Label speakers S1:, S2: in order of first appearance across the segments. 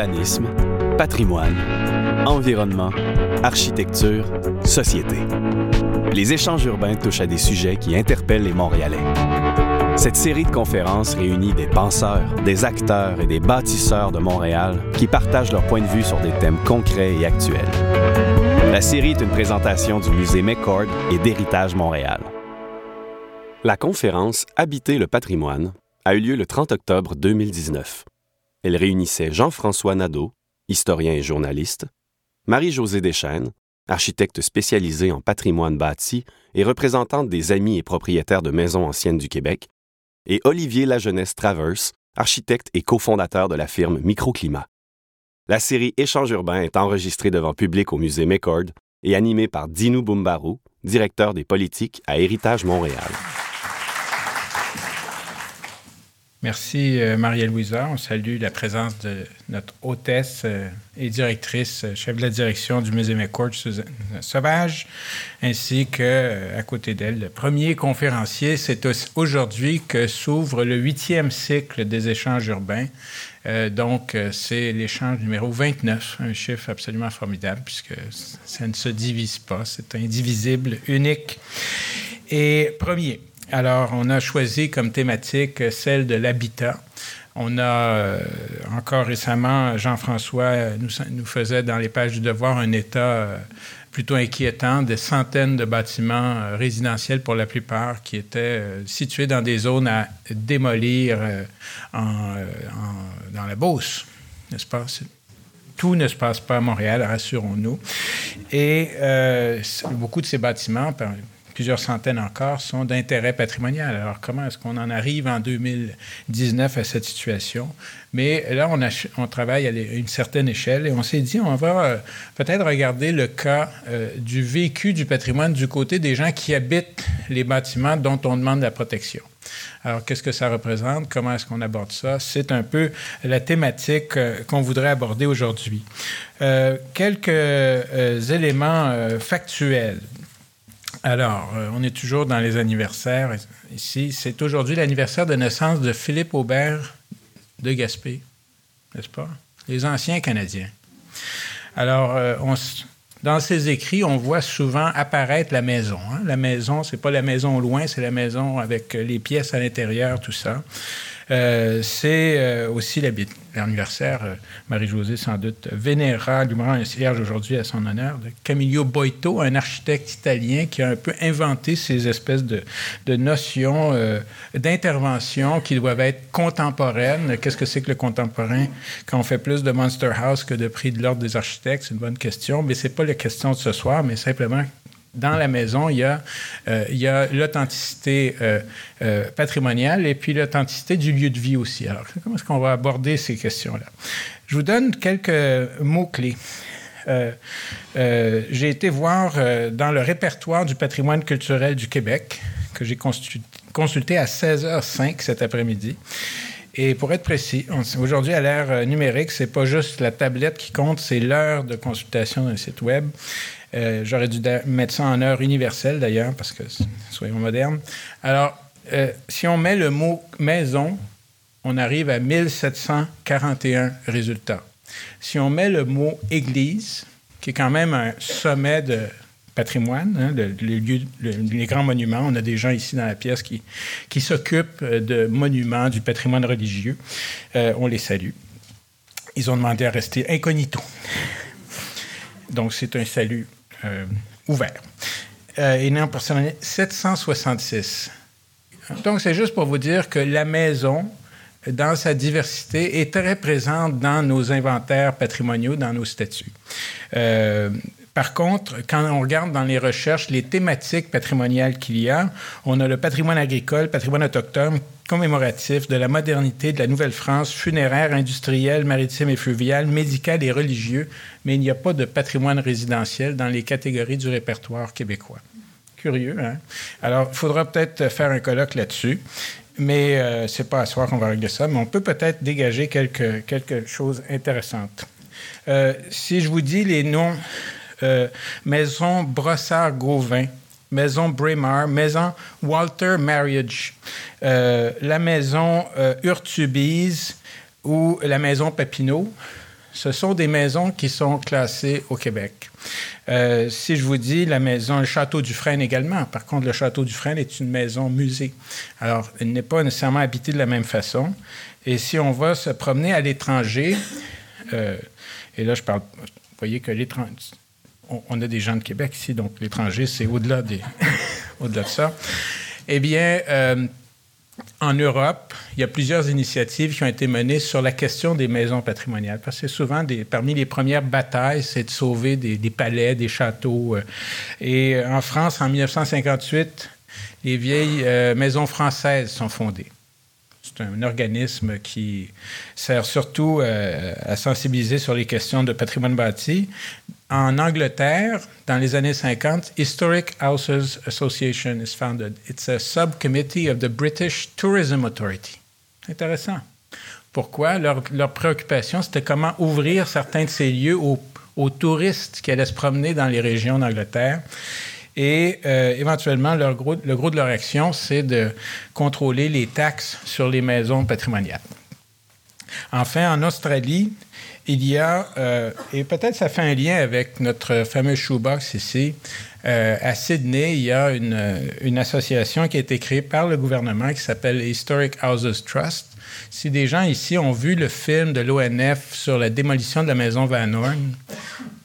S1: urbanisme, patrimoine, environnement, architecture, société. Les échanges urbains touchent à des sujets qui interpellent les Montréalais. Cette série de conférences réunit des penseurs, des acteurs et des bâtisseurs de Montréal qui partagent leur point de vue sur des thèmes concrets et actuels. La série est une présentation du musée McCord et d'Héritage Montréal. La conférence Habiter le patrimoine a eu lieu le 30 octobre 2019. Elle réunissait Jean-François Nadeau, historien et journaliste, Marie-Josée Deschaines, architecte spécialisée en patrimoine bâti et représentante des amis et propriétaires de maisons anciennes du Québec, et Olivier Lajeunesse Travers, architecte et cofondateur de la firme Microclimat. La série Échange urbain est enregistrée devant public au musée McCord et animée par Dinou Bumbarou, directeur des politiques à Héritage Montréal.
S2: Merci, euh, Marie-Louisa. On salue la présence de notre hôtesse euh, et directrice, euh, chef de la direction du Musée McCourt, Suzanne Sauvage, ainsi que, à côté d'elle, le premier conférencier. C'est aujourd'hui que s'ouvre le huitième cycle des échanges urbains. donc, c'est l'échange numéro 29, un chiffre absolument formidable puisque ça ne se divise pas, c'est indivisible, unique. Et premier, alors, on a choisi comme thématique celle de l'habitat. On a euh, encore récemment, Jean-François euh, nous, faisait dans les pages du devoir un état euh, plutôt inquiétant des centaines de bâtiments résidentiels pour la plupart qui étaient situés dans des zones à démolir dans la Beauce, n'est-ce pas? Tout ne se passe pas à Montréal, rassurons-nous. Et beaucoup de ces bâtiments, plusieurs centaines encore, sont d'intérêt patrimonial. Alors, comment est-ce qu'on en arrive en 2019 à cette situation? Mais là, on, travaille à une certaine échelle et on s'est dit, on va euh, peut-être regarder le cas euh, du vécu du patrimoine du côté des gens qui habitent les bâtiments dont on demande la protection. Alors, qu'est-ce que ça représente? Comment est-ce qu'on aborde ça? C'est un peu la thématique euh, qu'on voudrait aborder aujourd'hui. quelques éléments factuels. Alors, euh, on est toujours dans les anniversaires ici. C'est aujourd'hui l'anniversaire de naissance de Philippe Aubert de Gaspé, n'est-ce pas? Les anciens Canadiens. Alors, euh, dans ses écrits, on voit souvent apparaître la maison. Hein. La maison, c'est pas la maison loin, c'est la maison avec les pièces à l'intérieur, tout ça. Euh, c'est euh, aussi l'anniversaire, euh, Marie-Josée sans doute vénéra, rend un cierge aujourd'hui à son honneur, de Camillo Boito, un architecte italien qui a un peu inventé ces espèces de, notions d'intervention qui doivent être contemporaines. Qu'est-ce que c'est que le contemporain? Quand on fait plus de Monster House que de prix de l'ordre des architectes? C'est une bonne question, mais c'est pas la question de ce soir, mais simplement dans la maison, il y a, euh, l'authenticité euh, euh, patrimoniale et puis l'authenticité du lieu de vie aussi. Alors, comment est-ce qu'on va aborder ces questions-là? Je vous donne quelques mots-clés. j'ai été voir dans le répertoire du patrimoine culturel du Québec, que j'ai consulté à 16h05 cet après-midi. Et pour être précis, aujourd'hui, à l'ère numérique, c'est pas juste la tablette qui compte, c'est l'heure de consultation d'un site web. Euh, j'aurais dû mettre ça en heure universelle d'ailleurs, parce que soyons modernes. Alors, euh, si on met le mot maison, on arrive à 1741 résultats. Si on met le mot église, qui est quand même un sommet de patrimoine, hein, les, grands monuments. On a des gens ici dans la pièce qui, s'occupent de monuments, du patrimoine religieux. Euh, on les salue. Ils ont demandé à rester incognito. Donc, c'est un salut euh, ouvert. Euh, et non personnel 766. Donc, c'est juste pour vous dire que la maison, dans sa diversité, est très présente dans nos inventaires patrimoniaux, dans nos statuts. Euh, par contre, quand on regarde dans les recherches les thématiques patrimoniales qu'il y a, on a le patrimoine agricole, patrimoine autochtone, commémoratif de la modernité de la Nouvelle-France, funéraire, industriel, maritime et fluvial, médical et religieux, mais il n'y a pas de patrimoine résidentiel dans les catégories du répertoire québécois. Curieux, hein? Alors, il faudra peut-être faire un colloque là-dessus, mais euh, c'est pas à soir qu'on va régler ça, mais on peut peut-être dégager quelque, chose intéressante. Euh, si je vous dis les noms euh, Maison Brossard-Gauvin, Maison Braemar, Maison Walter Marriage, euh, la Maison euh, Urtubise ou la Maison Papineau. ce sont des maisons qui sont classées au Québec. Si je vous dis la maison, le château du Frêne également, par contre, le château du Frêne est une maison musée. Alors, il n'est pas nécessairement habité de la même façon. Et si on va se promener à l'étranger, et là, je parle, vous voyez que l'étranger, on, a des gens de Québec ici, donc l'étranger, c'est au-delà, au-delà de ça. Eh bien, euh, en Europe, il y a plusieurs initiatives qui ont été menées sur la question des maisons patrimoniales. Parce que souvent, des, parmi les premières batailles, c'est de sauver des, palais, des châteaux. Euh. Et en France, en 1958, les vieilles euh, maisons françaises sont fondées. C'est un organisme qui sert surtout à sensibiliser sur les questions de patrimoine bâti. En Angleterre, dans les années 50, Historic Houses Association is founded. It's a subcommittee of the British Tourism Authority. Intéressant. Pourquoi? Leur, préoccupation, c'était comment ouvrir certains de ces lieux aux, touristes qui allaient se promener dans les régions d'Angleterre. Et euh, éventuellement, le gros de leur action, c'est de contrôler les taxes sur les maisons patrimoniales. Enfin, en Australie, il y a, euh, et peut-être ça fait un lien avec notre fameux shoebox ici, euh, à Sydney, il y a une, association qui a été créée par le gouvernement qui s'appelle Historic Houses Trust. Si des gens ici ont vu le film de l'ONF sur la démolition de la maison Van Horn,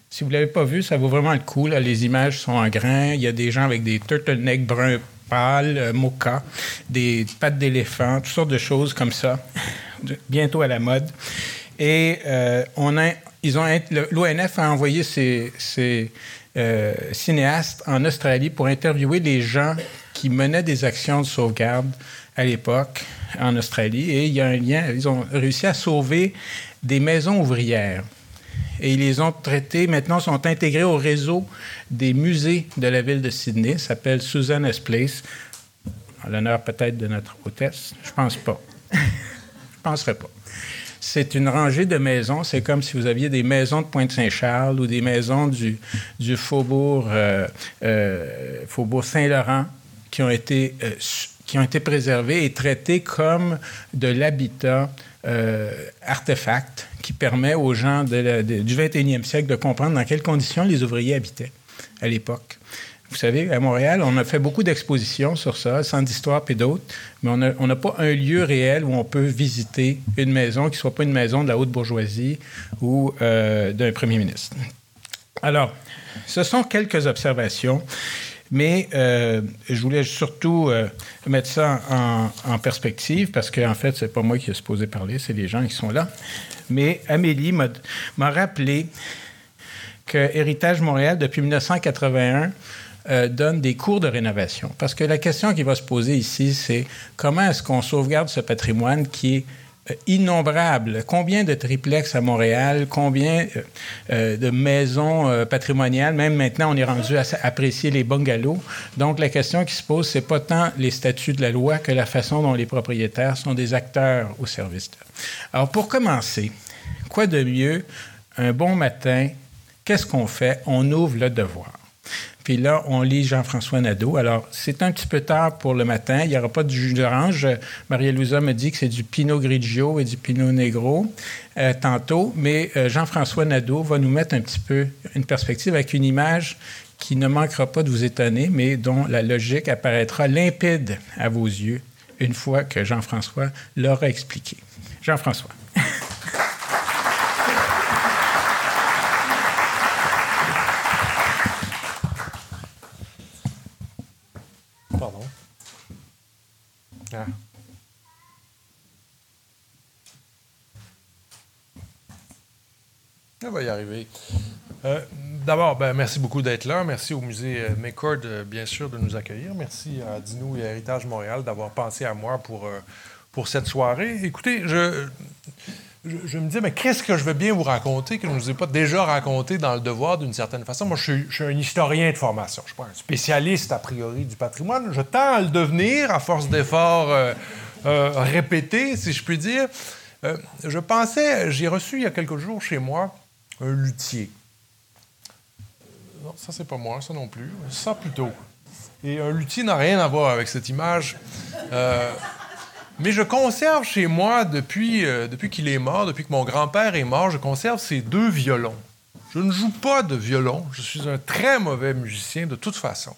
S2: si vous ne l'avez pas vu, ça vaut vraiment le coup. Les images sont en grain. Il y a des gens avec des turtlenecks bruns pâles, euh, mocha, des pattes d'éléphant, toutes sortes de choses comme ça, bientôt à la mode. Et euh, ils ont, l'ONF a envoyé ses, euh, cinéastes en Australie pour interviewer les gens qui menaient des actions de sauvegarde à l'époque en Australie. Et il y a un lien, ils ont réussi à sauver des maisons ouvrières. Et ils les ont traitées, maintenant sont intégrés au réseau des musées de la ville de Sydney, s'appelle Susanna's Place. En l'honneur peut-être de notre hôtesse, je pense pas. je penserais pas. C'est une rangée de maisons. C'est comme si vous aviez des maisons de Pointe-Saint-Charles ou des maisons du, euh, euh, faubourg Saint-Laurent qui ont été euh, qui ont été préservées et traitées comme de l'habitat artefact qui permet aux gens du 21e siècle de comprendre dans quelles conditions les ouvriers habitaient à l'époque. Vous savez, à Montréal, on a fait beaucoup d'expositions sur ça, sans d'histoire et d'autres, mais on n'a pas un lieu réel où on peut visiter une maison qui ne soit pas une maison de la haute bourgeoisie ou euh, d'un premier ministre. Alors, ce sont quelques observations, mais euh, je voulais surtout euh, mettre ça en, perspective parce qu'en en fait, ce n'est pas moi qui ai supposé parler, c'est les gens qui sont là. Mais Amélie m'a rappelé que Héritage Montréal, depuis 1981, euh, donne des cours de rénovation. Parce que la question qui va se poser ici, c'est comment est-ce qu'on sauvegarde ce patrimoine qui est euh, innombrable? Combien de triplex à Montréal, combien euh, de maisons patrimoniales, même maintenant on est rendu à apprécier les bungalows. Donc la question qui se pose, c'est pas tant les statuts de la loi que la façon dont les propriétaires sont des acteurs au service de. Alors pour commencer, quoi de mieux un bon matin, qu'est-ce qu'on fait? On ouvre le devoir. Puis là, on lit Jean-François Nadeau. Alors, c'est un petit peu tard pour le matin. Il n'y aura pas de jus d'orange. Maria-Louisa me dit que c'est du Pinot Grigio et du Pinot Negro euh, tantôt. Mais euh, Jean-François Nadeau va nous mettre un petit peu une perspective avec une image qui ne manquera pas de vous étonner, mais dont la logique apparaîtra limpide à vos yeux une fois que Jean-François l'aura expliqué. Jean-François.
S3: On va y arriver. Euh, d'abord, ben, merci beaucoup d'être là. Merci au musée euh, McCord, euh, bien sûr, de nous accueillir. Merci à Dinou et à Héritage Montréal d'avoir pensé à moi pour, pour cette soirée. Écoutez, je, je, me dis, mais qu'est-ce que je veux bien vous raconter que je ne vous ai pas déjà raconté dans le devoir d'une certaine façon? Moi, je suis, je suis, un historien de formation. Je ne suis pas un spécialiste, a priori, du patrimoine. Je tends à le devenir à force d'efforts répétés, si je puis dire. je pensais, j'ai reçu il y a quelques jours chez moi un luthier. Non, ça, c'est pas moi, ça non plus. Ça plutôt. Et un luthier n'a rien à voir avec cette image. Euh, Mais je conserve chez moi, depuis, euh, depuis qu'il est mort, depuis que mon grand-père est mort, je conserve ces deux violons. Je ne joue pas de violon. Je suis un très mauvais musicien de toute façon.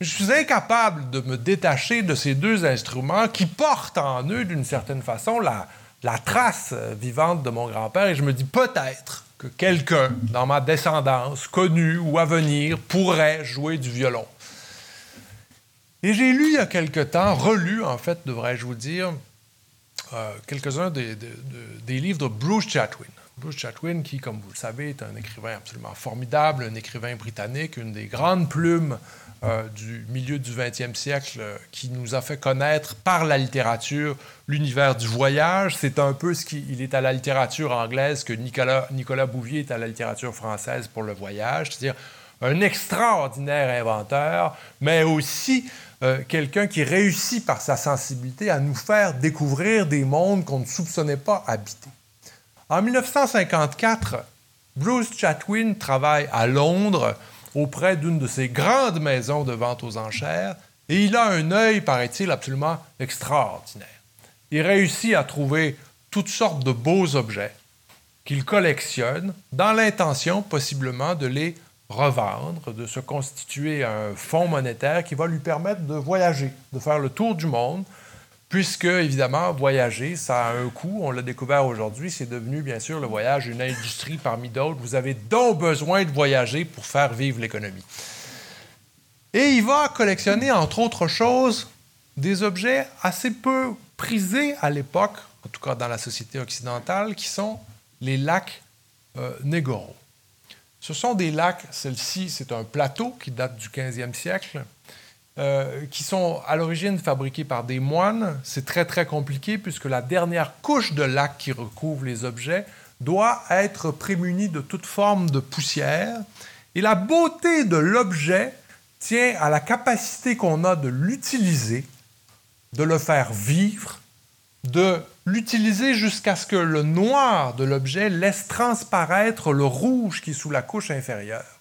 S3: Je suis incapable de me détacher de ces deux instruments qui portent en eux, d'une certaine façon, la, la trace euh, vivante de mon grand-père. Et je me dis peut-être que quelqu'un dans ma descendance, connu ou à venir, pourrait jouer du violon. Et j'ai lu il y a quelque temps, relu en fait, devrais-je vous dire, euh, quelques-uns des, des, livres de Bruce Chatwin. Bruce Chatwin, qui, comme vous le savez, est un écrivain absolument formidable, un écrivain britannique, une des grandes plumes euh, du milieu du 20e siècle euh, qui nous a fait connaître par la littérature l'univers du voyage. C'est un peu ce qu'il est à la littérature anglaise que Nicolas, Bouvier est à la littérature française pour le voyage, c'est-à-dire un extraordinaire inventeur, mais aussi euh, quelqu'un qui réussit par sa sensibilité à nous faire découvrir des mondes qu'on ne soupçonnait pas habiter. En 1954, Bruce Chatwin travaille à Londres auprès d'une de ces grandes maisons de vente aux enchères et il a un œil, paraît-il, absolument extraordinaire. Il réussit à trouver toutes sortes de beaux objets qu'il collectionne dans l'intention possiblement de les revendre, de se constituer un fonds monétaire qui va lui permettre de voyager, de faire le tour du monde, puisque, évidemment, voyager, ça a un coût. On l'a découvert aujourd'hui. C'est devenu, bien sûr, le voyage une industrie parmi d'autres. Vous avez donc besoin de voyager pour faire vivre l'économie. Et il va collectionner, entre autres choses, des objets assez peu prisés à l'époque, en tout cas dans la société occidentale, qui sont les lacs euh, ce sont des lacs, celle-ci, c'est un plateau qui date du 15e siècle, euh, qui sont à l'origine fabriqués par des moines. C'est très, très compliqué puisque la dernière couche de lac qui recouvre les objets doit être prémunie de toute forme de poussière. Et la beauté de l'objet tient à la capacité qu'on a de l'utiliser, de le faire vivre, de l'utiliser jusqu'à ce que le noir de l'objet laisse transparaître le rouge qui est sous la couche inférieure.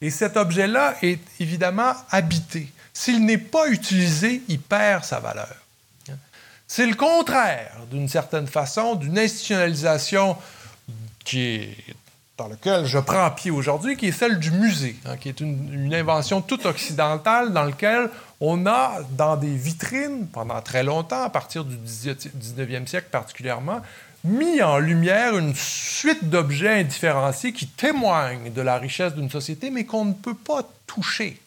S3: Et cet objet-là est évidemment habité. S'il n'est pas utilisé, il perd sa valeur. C'est le contraire, d'une certaine façon, d'une institutionnalisation qui est dans laquelle je prends pied aujourd'hui, qui est celle du musée, hein, qui est une, invention toute occidentale dans laquelle on a, dans des vitrines, pendant très longtemps, à partir du 19e siècle particulièrement, mis en lumière une suite d'objets indifférenciés qui témoignent de la richesse d'une société, mais qu'on ne peut pas toucher.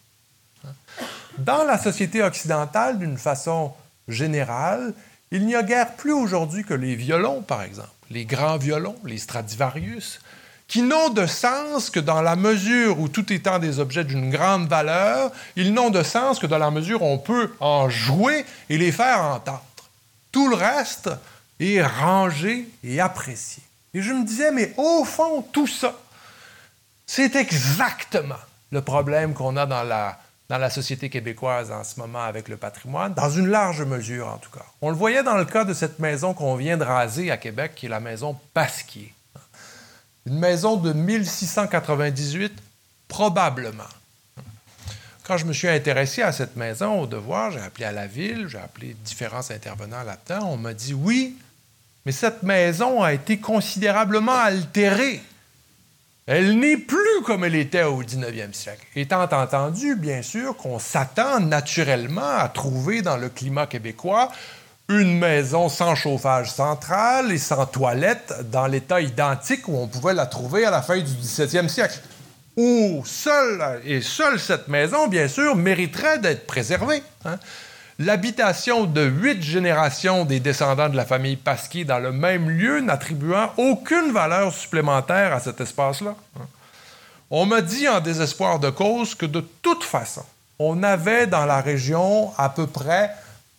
S3: Dans la société occidentale, d'une façon générale, il n'y a guère plus aujourd'hui que les violons, par exemple, les grands violons, les Stradivarius, qui n'ont de sens que dans la mesure où, tout étant des objets d'une grande valeur, ils n'ont de sens que dans la mesure où on peut en jouer et les faire entendre. Tout le reste est rangé et apprécié. Et je me disais, mais au fond, tout ça, c'est exactement le problème qu'on a dans la, dans la société québécoise en ce moment avec le patrimoine, dans une large mesure en tout cas. On le voyait dans le cas de cette maison qu'on vient de raser à Québec, qui est la maison Pasquier. Une maison de 1698, probablement. Quand je me suis intéressé à cette maison au devoir, j'ai appelé à la ville, j'ai appelé différents intervenants là-dedans. On m'a dit oui, mais cette maison a été considérablement altérée. Elle n'est plus comme elle était au 19e siècle. Étant entendu, bien sûr, qu'on s'attend naturellement à trouver dans le climat québécois une maison sans chauffage central et sans toilette dans l'état identique où on pouvait la trouver à la fin du 17e siècle. Où seule, et seule cette maison, bien sûr, mériterait d'être préservée. Hein. L'habitation de huit générations des descendants de la famille Pasquier dans le même lieu n'attribuant aucune valeur supplémentaire à cet espace-là. On m'a dit en désespoir de cause que de toute façon, on avait dans la région à peu près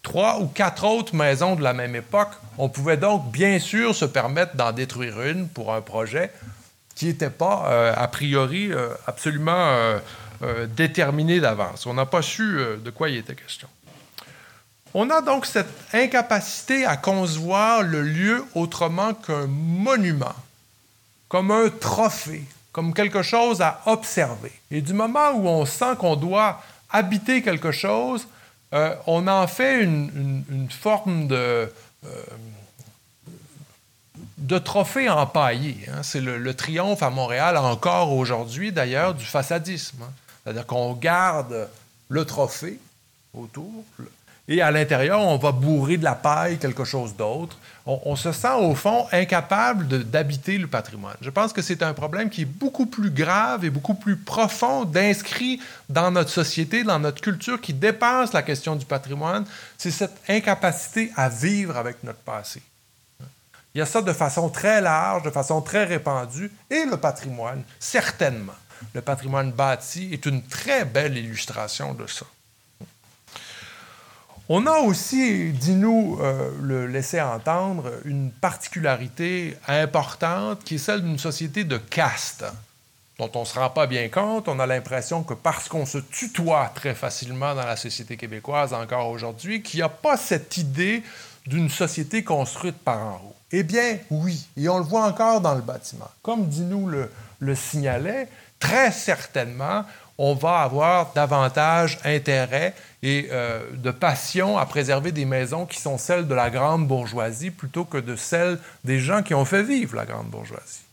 S3: trois ou quatre autres maisons de la même époque. On pouvait donc bien sûr se permettre d'en détruire une pour un projet qui n'était pas, euh, a priori, euh, absolument euh, déterminé d'avance. On n'a pas su de quoi il était question. On a donc cette incapacité à concevoir le lieu autrement qu'un monument, comme un trophée, comme quelque chose à observer. Et du moment où on sent qu'on doit habiter quelque chose, euh, on en fait une, forme de, de trophée empaillé. Hein. C'est le, triomphe à Montréal encore aujourd'hui, d'ailleurs, du façadisme. Hein. C'est-à-dire qu'on garde le trophée autour, et à l'intérieur, on va bourrer de la paille quelque chose d'autre. On, se sent, au fond, incapable d'habiter le patrimoine. Je pense que c'est un problème qui est beaucoup plus grave et beaucoup plus profond d'inscrit dans notre société, dans notre culture, qui dépasse la question du patrimoine. C'est cette incapacité à vivre avec notre passé. Il y a ça de façon très large, de façon très répandue, et le patrimoine, certainement. Le patrimoine bâti est une très belle illustration de ça. On a aussi, dit-nous euh, le laisser entendre, une particularité importante qui est celle d'une société de caste, dont on ne se rend pas bien compte. On a l'impression que parce qu'on se tutoie très facilement dans la société québécoise encore aujourd'hui, qu'il n'y a pas cette idée d'une société construite par en haut. Eh bien, oui, et on le voit encore dans le bâtiment. Comme dit-nous le, le signalait, très certainement, on va avoir davantage intérêt et euh, de passion à préserver des maisons qui sont celles de la grande bourgeoisie plutôt que de celles des gens qui ont fait vivre la grande bourgeoisie.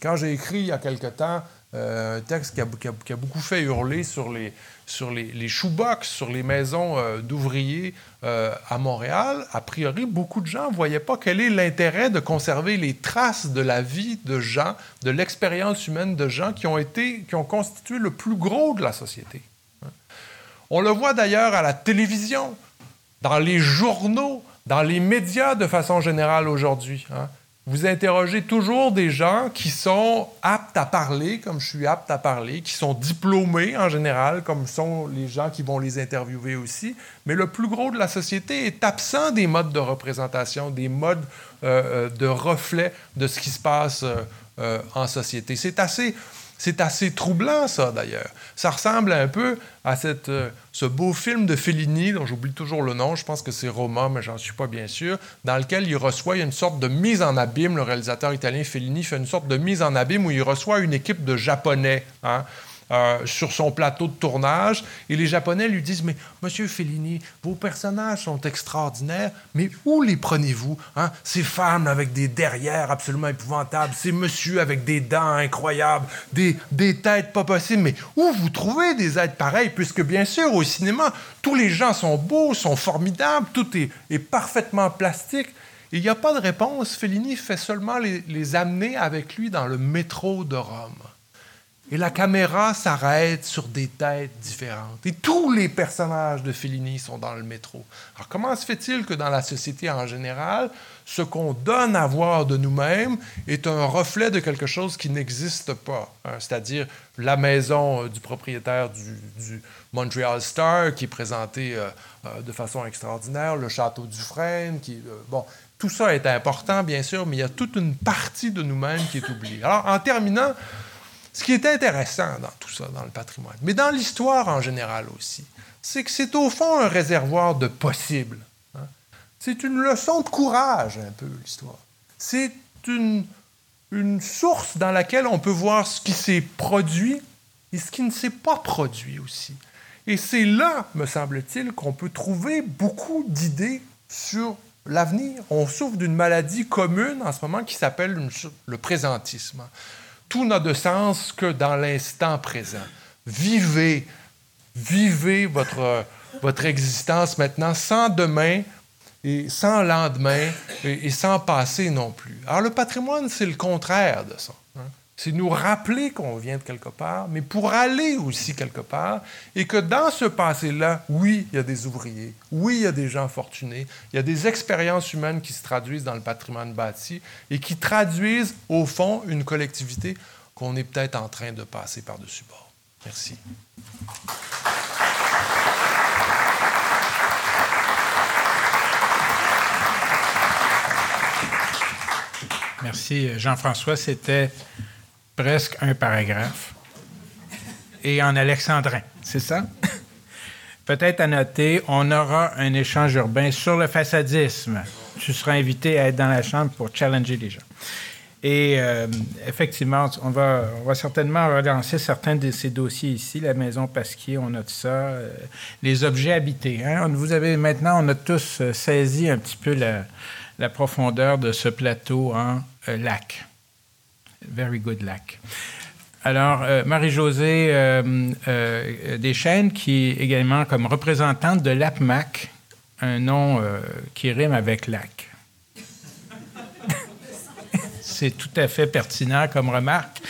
S3: Quand j'ai écrit il y a quelque temps euh, un texte qui a, beaucoup fait hurler sur les, sur les, les shoebox, sur les maisons euh, d'ouvriers à Montréal, a priori, beaucoup de gens ne voyaient pas quel est l'intérêt de conserver les traces de la vie de gens, de l'expérience humaine de gens qui ont, été, qui ont constitué le plus gros de la société. On le voit d'ailleurs à la télévision, dans les journaux, dans les médias de façon générale aujourd'hui. Hein. Vous interrogez toujours des gens qui sont aptes à parler, comme je suis apte à parler, qui sont diplômés en général, comme sont les gens qui vont les interviewer aussi. Mais le plus gros de la société est absent des modes de représentation, des modes euh, euh, de reflet de ce qui se passe euh, en société. C'est assez c'est assez troublant, ça, d'ailleurs. Ça ressemble un peu à cette, euh, ce beau film de Fellini, dont j'oublie toujours le nom, je pense que c'est Roma, mais j'en suis pas bien sûr, dans lequel il reçoit une sorte de mise en abîme. Le réalisateur italien Fellini fait une sorte de mise en abîme où il reçoit une équipe de Japonais. Hein, euh, sur son plateau de tournage. Et les Japonais lui disent, mais Monsieur Fellini, vos personnages sont extraordinaires, mais où les prenez-vous hein? Ces femmes avec des derrières absolument épouvantables, ces monsieur avec des dents incroyables, des, des têtes pas possibles, mais où vous trouvez des êtres pareils? Puisque bien sûr, au cinéma, tous les gens sont beaux, sont formidables, tout est, est parfaitement plastique. Il n'y a pas de réponse. Fellini fait seulement les, les amener avec lui dans le métro de Rome. Et la caméra s'arrête sur des têtes différentes. Et tous les personnages de Fellini sont dans le métro. Alors comment se fait-il que dans la société en général, ce qu'on donne à voir de nous-mêmes est un reflet de quelque chose qui n'existe pas? Hein? C'est-à-dire la maison euh, du propriétaire du, Montreal Star qui est présentée euh, euh, de façon extraordinaire, le château du Frêne, qui... bon, tout ça est important, bien sûr, mais il y a toute une partie de nous-mêmes qui est oubliée. Alors, en terminant, ce qui est intéressant dans tout ça, dans le patrimoine, mais dans l'histoire en général aussi, c'est que c'est au fond un réservoir de possibles. Hein. C'est une leçon de courage, un peu, l'histoire. C'est une, une source dans laquelle on peut voir ce qui s'est produit et ce qui ne s'est pas produit aussi. Et c'est là, me semble-t-il, qu'on peut trouver beaucoup d'idées sur l'avenir. On souffre d'une maladie commune en ce moment qui s'appelle le présentisme tout n'a de sens que dans l'instant présent. Vivez, vivez votre, existence maintenant sans demain et sans lendemain et, sans passé non plus. Alors le patrimoine, c'est le contraire de ça. Hein. C'est nous rappeler qu'on vient de quelque part, mais pour aller aussi quelque part, et que dans ce passé-là, oui, il y a des ouvriers, oui, il y a des gens fortunés, il y a des expériences humaines qui se traduisent dans le patrimoine bâti et qui traduisent, au fond, une collectivité qu'on est peut-être en train de passer par-dessus bord. Merci.
S2: Merci, Jean-François. C'était presque un paragraphe. Et en alexandrin, c'est ça? Peut-être à noter, on aura un échange urbain sur le façadisme. Tu seras invité à être dans la chambre pour challenger les gens. Et euh, effectivement, on va, on va certainement relancer certains de ces dossiers ici. La maison Pasquier, on note ça. Euh, les objets habités. Hein. Vous avez maintenant, on a tous euh, saisi un petit peu la, la profondeur de ce plateau en lac. Very good lac. Alors, Marie-Josée Deschênes, qui est également comme représentante de l'APMAC, un nom qui rime avec lac c'est tout à fait pertinent comme remarque.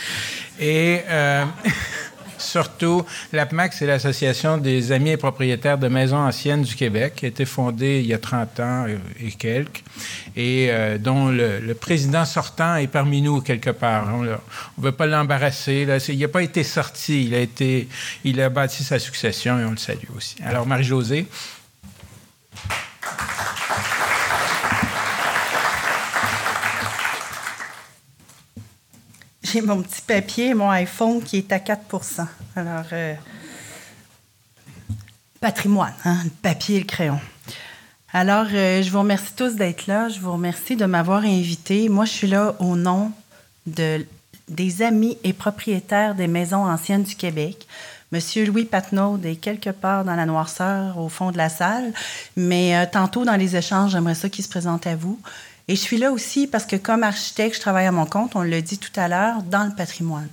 S2: Et euh, surtout, l'APMAC, c'est l'Association des amis et propriétaires de maisons anciennes du Québec, qui a été fondée il y a 30 ans et quelques, et euh, dont le, président sortant est parmi nous quelque part. On ne veut pas l'embarrasser. Il n'a pas été sorti. Il a, été, il a bâti sa succession et on le salue aussi. Alors, Marie-Josée.
S4: J'ai mon petit papier, mon iPhone qui est à 4% Alors, euh, patrimoine, hein, le papier et le crayon. Alors, euh, je vous remercie tous d'être là. Je vous remercie de m'avoir invité. Moi, je suis là au nom de, des amis et propriétaires des maisons anciennes du Québec. Monsieur Louis Patnaud est quelque part dans la noirceur au fond de la salle, mais euh, tantôt dans les échanges, j'aimerais ça qu'il se présente à vous. Et je suis là aussi parce que comme architecte, je travaille à mon compte, on l'a dit tout à l'heure, dans le patrimoine.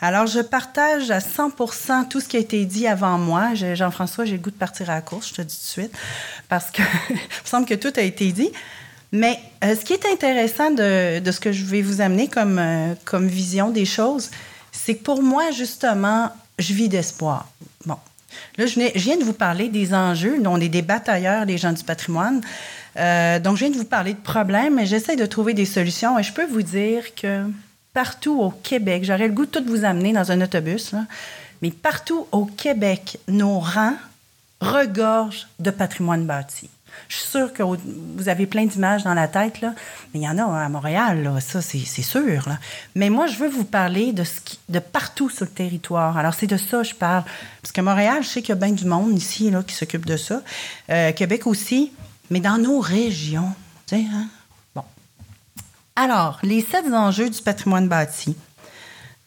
S4: Alors, je partage à 100% tout ce qui a été dit avant moi. Jean-François, j'ai le goût de partir à la course, je te dis tout de suite, parce que il me semble que tout a été dit. Mais euh, ce qui est intéressant de, ce que je vais vous amener comme, euh, comme vision des choses, c'est que pour moi, justement, je vis d'espoir. Bon. Là, je, viens de vous parler des enjeux. Nous, on est des batailleurs, les gens du patrimoine. Euh, donc, je viens de vous parler de problèmes, mais j'essaie de trouver des solutions. Et je peux vous dire que partout au Québec, j'aurais le goût de tout vous amener dans un autobus, mais partout au Québec, nos rangs regorgent de patrimoine bâti. Je suis sûre que vous avez plein d'images dans la tête, mais il y en a à Montréal, ça, c'est sûr. Mais moi, je veux vous parler de, de partout sur le territoire. Alors, c'est de ça que je parle. Parce que Montréal, je sais qu'il y a bien du monde ici là, qui s'occupe de ça. Euh, Québec aussi mais dans nos régions. Tu hein? Bon. Alors, les sept enjeux du patrimoine bâti.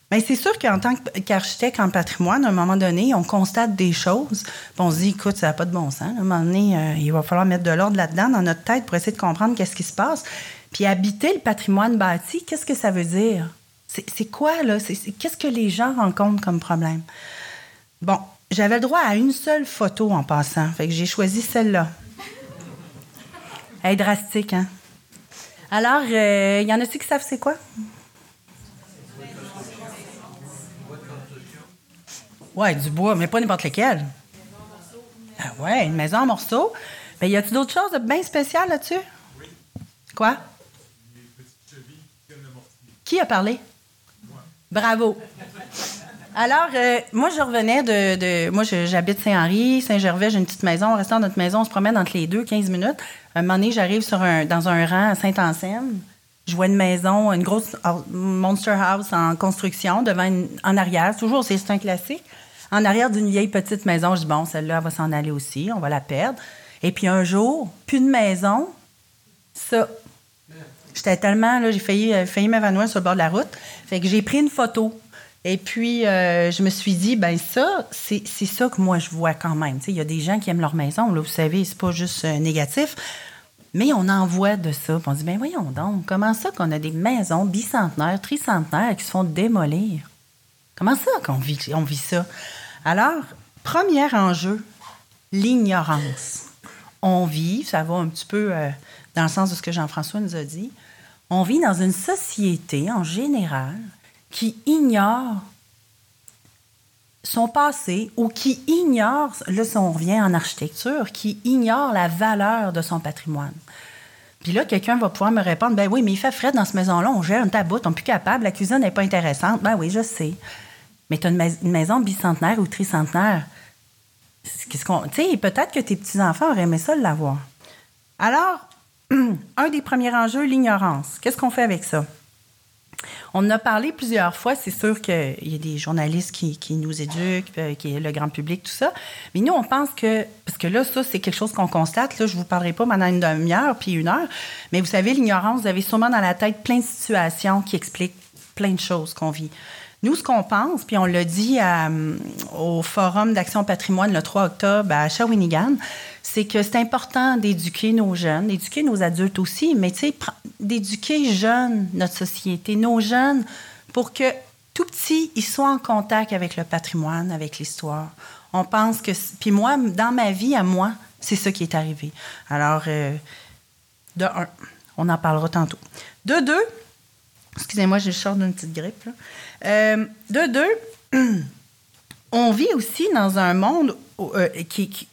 S4: Bien, c'est sûr qu'en tant qu'architecte en patrimoine, à un moment donné, on constate des choses. on se dit, écoute, ça n'a pas de bon sens. À un moment donné, euh, il va falloir mettre de l'ordre là-dedans, dans notre tête, pour essayer de comprendre qu'est-ce qui se passe. Puis habiter le patrimoine bâti, qu'est-ce que ça veut dire? C'est quoi, là? Qu'est-ce que les gens rencontrent comme problème? Bon, j'avais le droit à une seule photo en passant. Fait que j'ai choisi celle-là. Elle est drastique, hein? Alors, il euh, y en a-t-il qui savent c'est quoi? Ouais, du bois, mais pas n'importe lequel. Ah ouais, une maison en morceaux. Mais ben, y a-t-il d'autres choses de bien spéciales là-dessus? Oui. Quoi? Qui a parlé? Moi. Bravo. Alors, euh, moi, je revenais de. moi, j'habite Saint-Henri, Saint-Gervais, j'ai une petite maison. On reste dans notre maison, on se promène entre les deux, 15 minutes. Un moment donné, j'arrive dans un rang à Saint-Anselme. Je vois une maison, une grosse Monster House en construction, devant en arrière. Toujours, c'est un classique. En arrière d'une vieille petite maison, je dis, bon, celle-là, va s'en aller aussi, on va la perdre. Et puis un jour, plus de maison, ça. J'étais tellement, là, j'ai failli, euh, failli m'évanouir sur le bord de la route. Fait que j'ai pris une photo. Et puis, euh, je me suis dit, ben ça, c'est ça que moi, je vois quand même. Il y a des gens qui aiment leur maison. Là, vous savez, c'est pas juste euh, négatif. Mais on en voit de ça. on se dit, ben voyons donc, comment ça qu'on a des maisons bicentenaires, tricentenaires qui se font démolir? Comment ça qu'on vit, ça? Alors, premier enjeu, l'ignorance. On vit, ça va un petit peu euh, dans le sens de ce que Jean-François nous a dit, on vit dans une société en général qui ignore son passé ou qui ignore, là si on revient en architecture, qui ignore la valeur de son patrimoine. Puis là, quelqu'un va pouvoir me répondre, ben oui, mais il fait frais dans cette maison-là, on gère un tabout, on n'est plus capable, la cuisine n'est pas intéressante. Ben oui, je sais. Mais tu as une, maison bicentenaire ou tricentenaire. Qu'est-ce qu'on, tu sais, peut-être que tes petits-enfants auraient aimé ça l'avoir. Alors, un des premiers enjeux, l'ignorance. Qu'est-ce qu'on fait avec ça? On en a parlé plusieurs fois. C'est sûr qu'il y a des journalistes qui, nous éduquent, euh, qui est le grand public, tout ça. Mais nous, on pense que. Parce que là, ça, c'est quelque chose qu'on constate. Là, je vous parlerai pas pendant une demi-heure puis une heure. Mais vous savez, l'ignorance, vous avez sûrement dans la tête plein de situations qui expliquent plein de choses qu'on vit. Nous, ce qu'on pense, puis on l'a dit au Forum d'Action Patrimoine le 3 octobre à Shawinigan, c'est que c'est important d'éduquer nos jeunes, d'éduquer nos adultes aussi, mais tu sais, d'éduquer jeunes, notre société, nos jeunes, pour que tout petit, ils soient en contact avec le patrimoine, avec l'histoire. On pense que. Puis moi, dans ma vie, à moi, c'est ça qui est arrivé. Alors, euh, de un, on en parlera tantôt. De deux, excusez-moi, je sors d'une petite grippe. Euh, de deux, on vit aussi dans un monde euh, qui,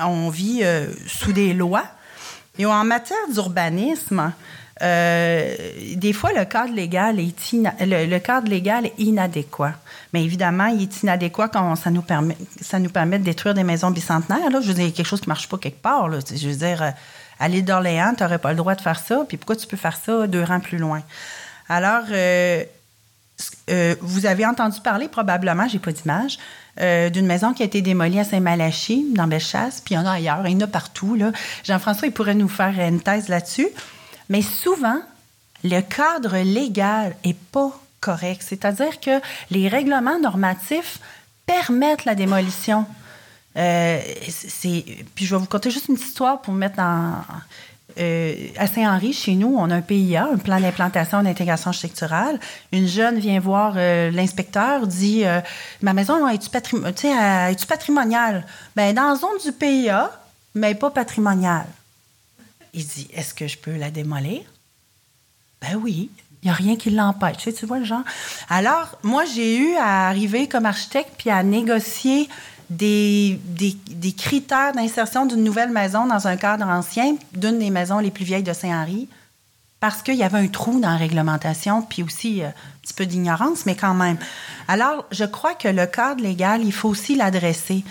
S4: on vit sous des lois. Et en matière d'urbanisme, des fois, le cadre légal est, le, cadre légal est inadéquat. Mais évidemment, il est inadéquat quand ça nous permet, ça nous permet de détruire des maisons bicentenaires. Là. Je veux dire, quelque chose qui marche pas quelque part. Là. Je veux dire, à l'île d'Orléans, tu n'aurais pas le droit de faire ça. Puis pourquoi tu peux faire ça deux rangs plus loin? Alors, euh, euh, vous avez entendu parler probablement, j'ai pas d'image, euh, d'une maison qui a été démolie à Saint-Malachie, dans Bellechasse, puis il y en a ailleurs, il y en a partout. Jean-François, il pourrait nous faire une thèse là-dessus. Mais souvent, le cadre légal est pas correct. C'est-à-dire que les règlements normatifs permettent la démolition. puis je vais vous conter juste une histoire pour mettre dans, euh, à Saint-Henri, chez nous, on a un PIA, un plan d'implantation d'intégration architecturale. Une jeune vient voir euh, l'inspecteur, dit euh, Ma maison, est-tu patrimoniale Bien, dans la zone du PIA, mais pas patrimoniale. Il dit Est-ce que je peux la démolir Ben oui. Il n'y a rien qui l'empêche. Tu vois le genre? Alors, moi, j'ai eu à arriver comme architecte puis à négocier des, critères d'insertion d'une nouvelle maison dans un cadre ancien, d'une des maisons les plus vieilles de Saint-Henri, parce qu'il y avait un trou dans la réglementation, puis aussi euh, un petit peu d'ignorance, mais quand même. Alors, je crois que le cadre légal, il faut aussi l'adresser.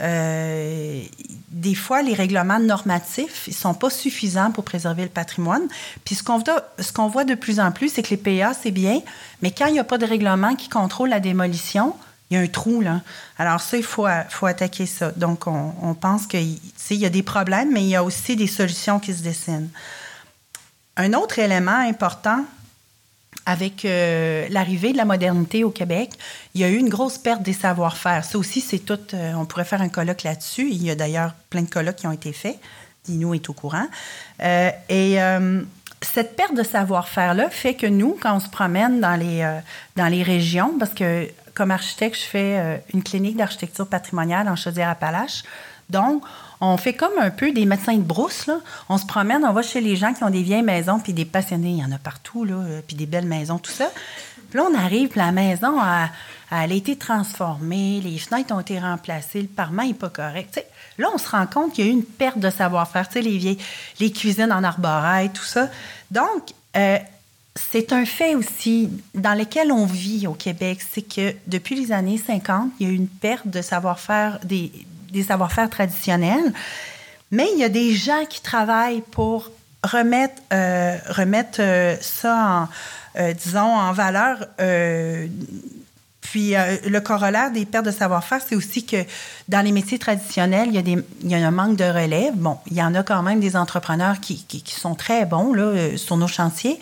S4: Euh, des fois, les règlements normatifs, ils sont pas suffisants pour préserver le patrimoine. Puis ce qu'on voit, ce qu'on voit de plus en plus, c'est que les PA, c'est bien, mais quand il n'y a pas de règlement qui contrôle la démolition, il y a un trou, là. Alors ça, il faut, faut attaquer ça. Donc, on, pense qu'il y a des problèmes, mais il y a aussi des solutions qui se dessinent. Un autre élément important avec euh, l'arrivée de la modernité au Québec, il y a eu une grosse perte des savoir-faire. Ça aussi, c'est tout. Euh, on pourrait faire un colloque là-dessus. Il y a d'ailleurs plein de colloques qui ont été faits. Dino est au courant. Euh, et cette perte de savoir-faire-là fait que nous, quand on se promène dans les régions, parce que comme architecte, je fais euh, une clinique d'architecture patrimoniale en Chaudière-Appalaches. Donc, on fait comme un peu des médecins de brousse. On se promène, on va chez les gens qui ont des vieilles maisons, puis des passionnés, il y en a partout, là, euh, puis des belles maisons, tout ça. Puis là, on arrive, puis la maison, elle, a été transformée, les fenêtres ont été remplacées, le parement n'est pas correct. là, on se rend compte qu'il y a eu une perte de savoir-faire. Les vieilles, les cuisines en arborêt, tout ça. Donc, euh, c'est un fait aussi dans lequel on vit au Québec, c'est que depuis les années 50, il y a eu une perte de savoir-faire, des, savoir-faire traditionnels, mais il y a des gens qui travaillent pour remettre, euh, remettre euh, ça, en, euh, disons, en valeur. puis le corollaire des pertes de savoir-faire, c'est aussi que dans les métiers traditionnels, il y, a des, il y a un manque de relève. Bon, il y en a quand même des entrepreneurs qui, qui, qui sont très bons là, sur nos chantiers,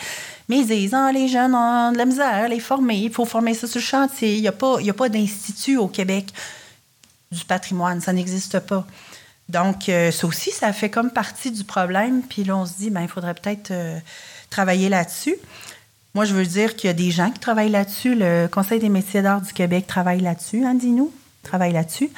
S4: mais ils disent, les jeunes ont de la misère, les former, il faut former ça sur le chantier. Il n'y a pas, pas d'institut au Québec du patrimoine, ça n'existe pas. Donc, euh, ça aussi, ça fait comme partie du problème. Puis là, on se dit, ben, il faudrait peut-être euh, travailler là-dessus. Moi, je veux dire qu'il y a des gens qui travaillent là-dessus. Le Conseil des métiers d'art du Québec travaille là-dessus, hein, dis-nous, travaille là-dessus.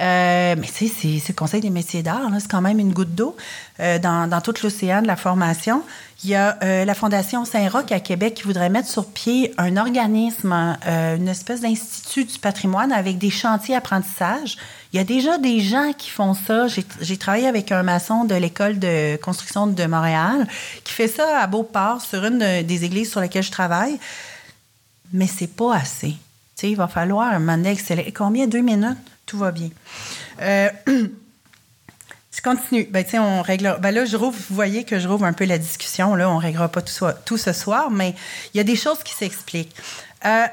S4: Euh, mais tu sais, c'est le Conseil des métiers d'art, c'est quand même une goutte d'eau euh, dans, dans, tout l'océan de la formation. Il y a euh, la Fondation Saint-Roch à Québec qui voudrait mettre sur pied un organisme, une espèce d'institut du patrimoine avec des chantiers apprentissage. Il y a déjà des gens qui font ça. J'ai travaillé avec un maçon de l'école de construction de Montréal qui fait ça à Beauport, sur une des églises sur lesquelles je travaille. Mais c'est pas assez. Tu sais, il va falloir un moment Combien? Deux minutes? Tout va bien. Euh, je continue. Ben, on règle. Ben là, je rouvre, vous voyez que je rouvre un peu la discussion. Là, on ne réglera pas tout, tout, ce soir, mais il y a des choses qui s'expliquent. Euh,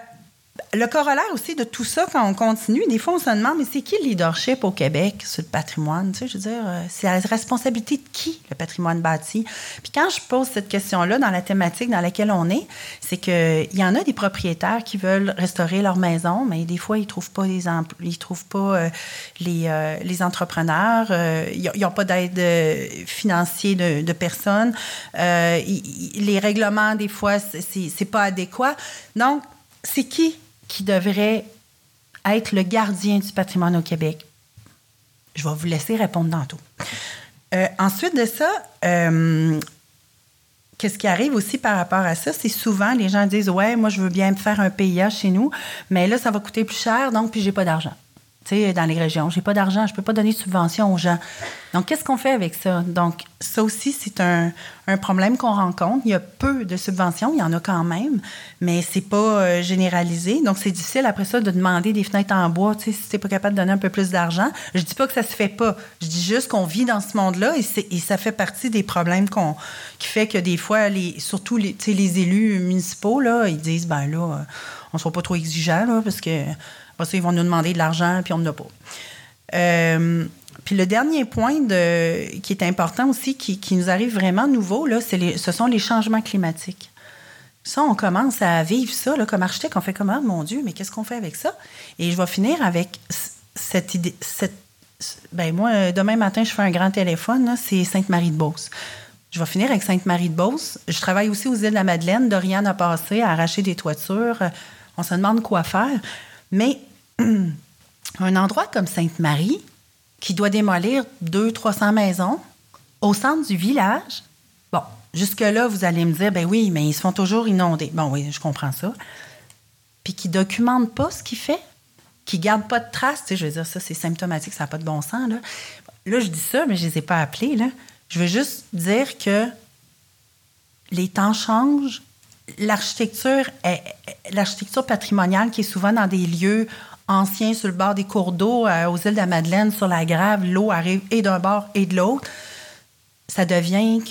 S4: le corollaire aussi de tout ça, quand on continue, des fois, on se demande, mais c'est qui le leadership au Québec sur le patrimoine? Tu sais, je veux dire, euh, c'est la responsabilité de qui, le patrimoine bâti? Puis quand je pose cette question-là dans la thématique dans laquelle on est, c'est qu'il y en a des propriétaires qui veulent restaurer leur maison, mais des fois, ils ne trouvent pas les ils trouvent pas euh, les, euh, les, entrepreneurs, ils n'ont pas d'aide financière de, personnes, les règlements, des fois, c'est pas adéquat. Donc, c'est qui qui devrait être le gardien du patrimoine au Québec? Je vais vous laisser répondre tantôt. Euh, ensuite de ça, euh, qu'est-ce qui arrive aussi par rapport à ça? C'est souvent, les gens disent Ouais, moi, je veux bien faire un PIA chez nous, mais là, ça va coûter plus cher, donc, puis j'ai pas d'argent dans les régions. J'ai pas d'argent, je peux pas donner de subvention aux gens. Donc, qu'est-ce qu'on fait avec ça? Donc, ça aussi, c'est un, un, problème qu'on rencontre. Il y a peu de subventions, il y en a quand même, mais c'est pas euh, généralisé. Donc, c'est difficile après ça de demander des fenêtres en bois, tu sais, si t'es pas capable de donner un peu plus d'argent. Je dis pas que ça se fait pas. Je dis juste qu'on vit dans ce monde-là et, ça fait partie des problèmes qu'on, qui fait que des fois, les, surtout les, les élus municipaux, là, ils disent, ben là, euh, on soit pas trop exigeants, là, parce que ils vont nous demander de l'argent, puis on n'en a pas. Euh, puis le dernier point qui est important aussi, qui, nous arrive vraiment nouveau, là, ce sont les changements climatiques. Ça, on commence à vivre ça là, comme architecte. On fait comme, ah, mon Dieu, mais qu'est-ce qu'on fait avec ça? Et je vais finir avec cette idée. Ben moi, demain matin, je fais un grand téléphone, c'est Sainte-Marie-de-Beauce. Je vais finir avec Sainte-Marie-de-Beauce. Je travaille aussi aux îles de la Madeleine. Dorian a passé à arracher des toitures. On se demande quoi faire. Mais un endroit comme Sainte-Marie, qui doit démolir 200-300 maisons au centre du village, bon, jusque-là, vous allez me dire, ben oui, mais ils se font toujours inonder. Bon, oui, je comprends ça. Puis qui ne documente pas ce qu'il fait, qui ne garde pas de traces, tu sais, je veux dire, ça, c'est symptomatique, ça n'a pas de bon sens, là. Là, je dis ça, mais je ne les ai pas appelés. Je veux juste dire que les temps changent, l'architecture patrimoniale qui est souvent dans des lieux ancien sur le bord des cours d'eau euh, aux îles de la Madeleine, sur la grave, l'eau arrive et d'un bord et de l'autre. Ça devient,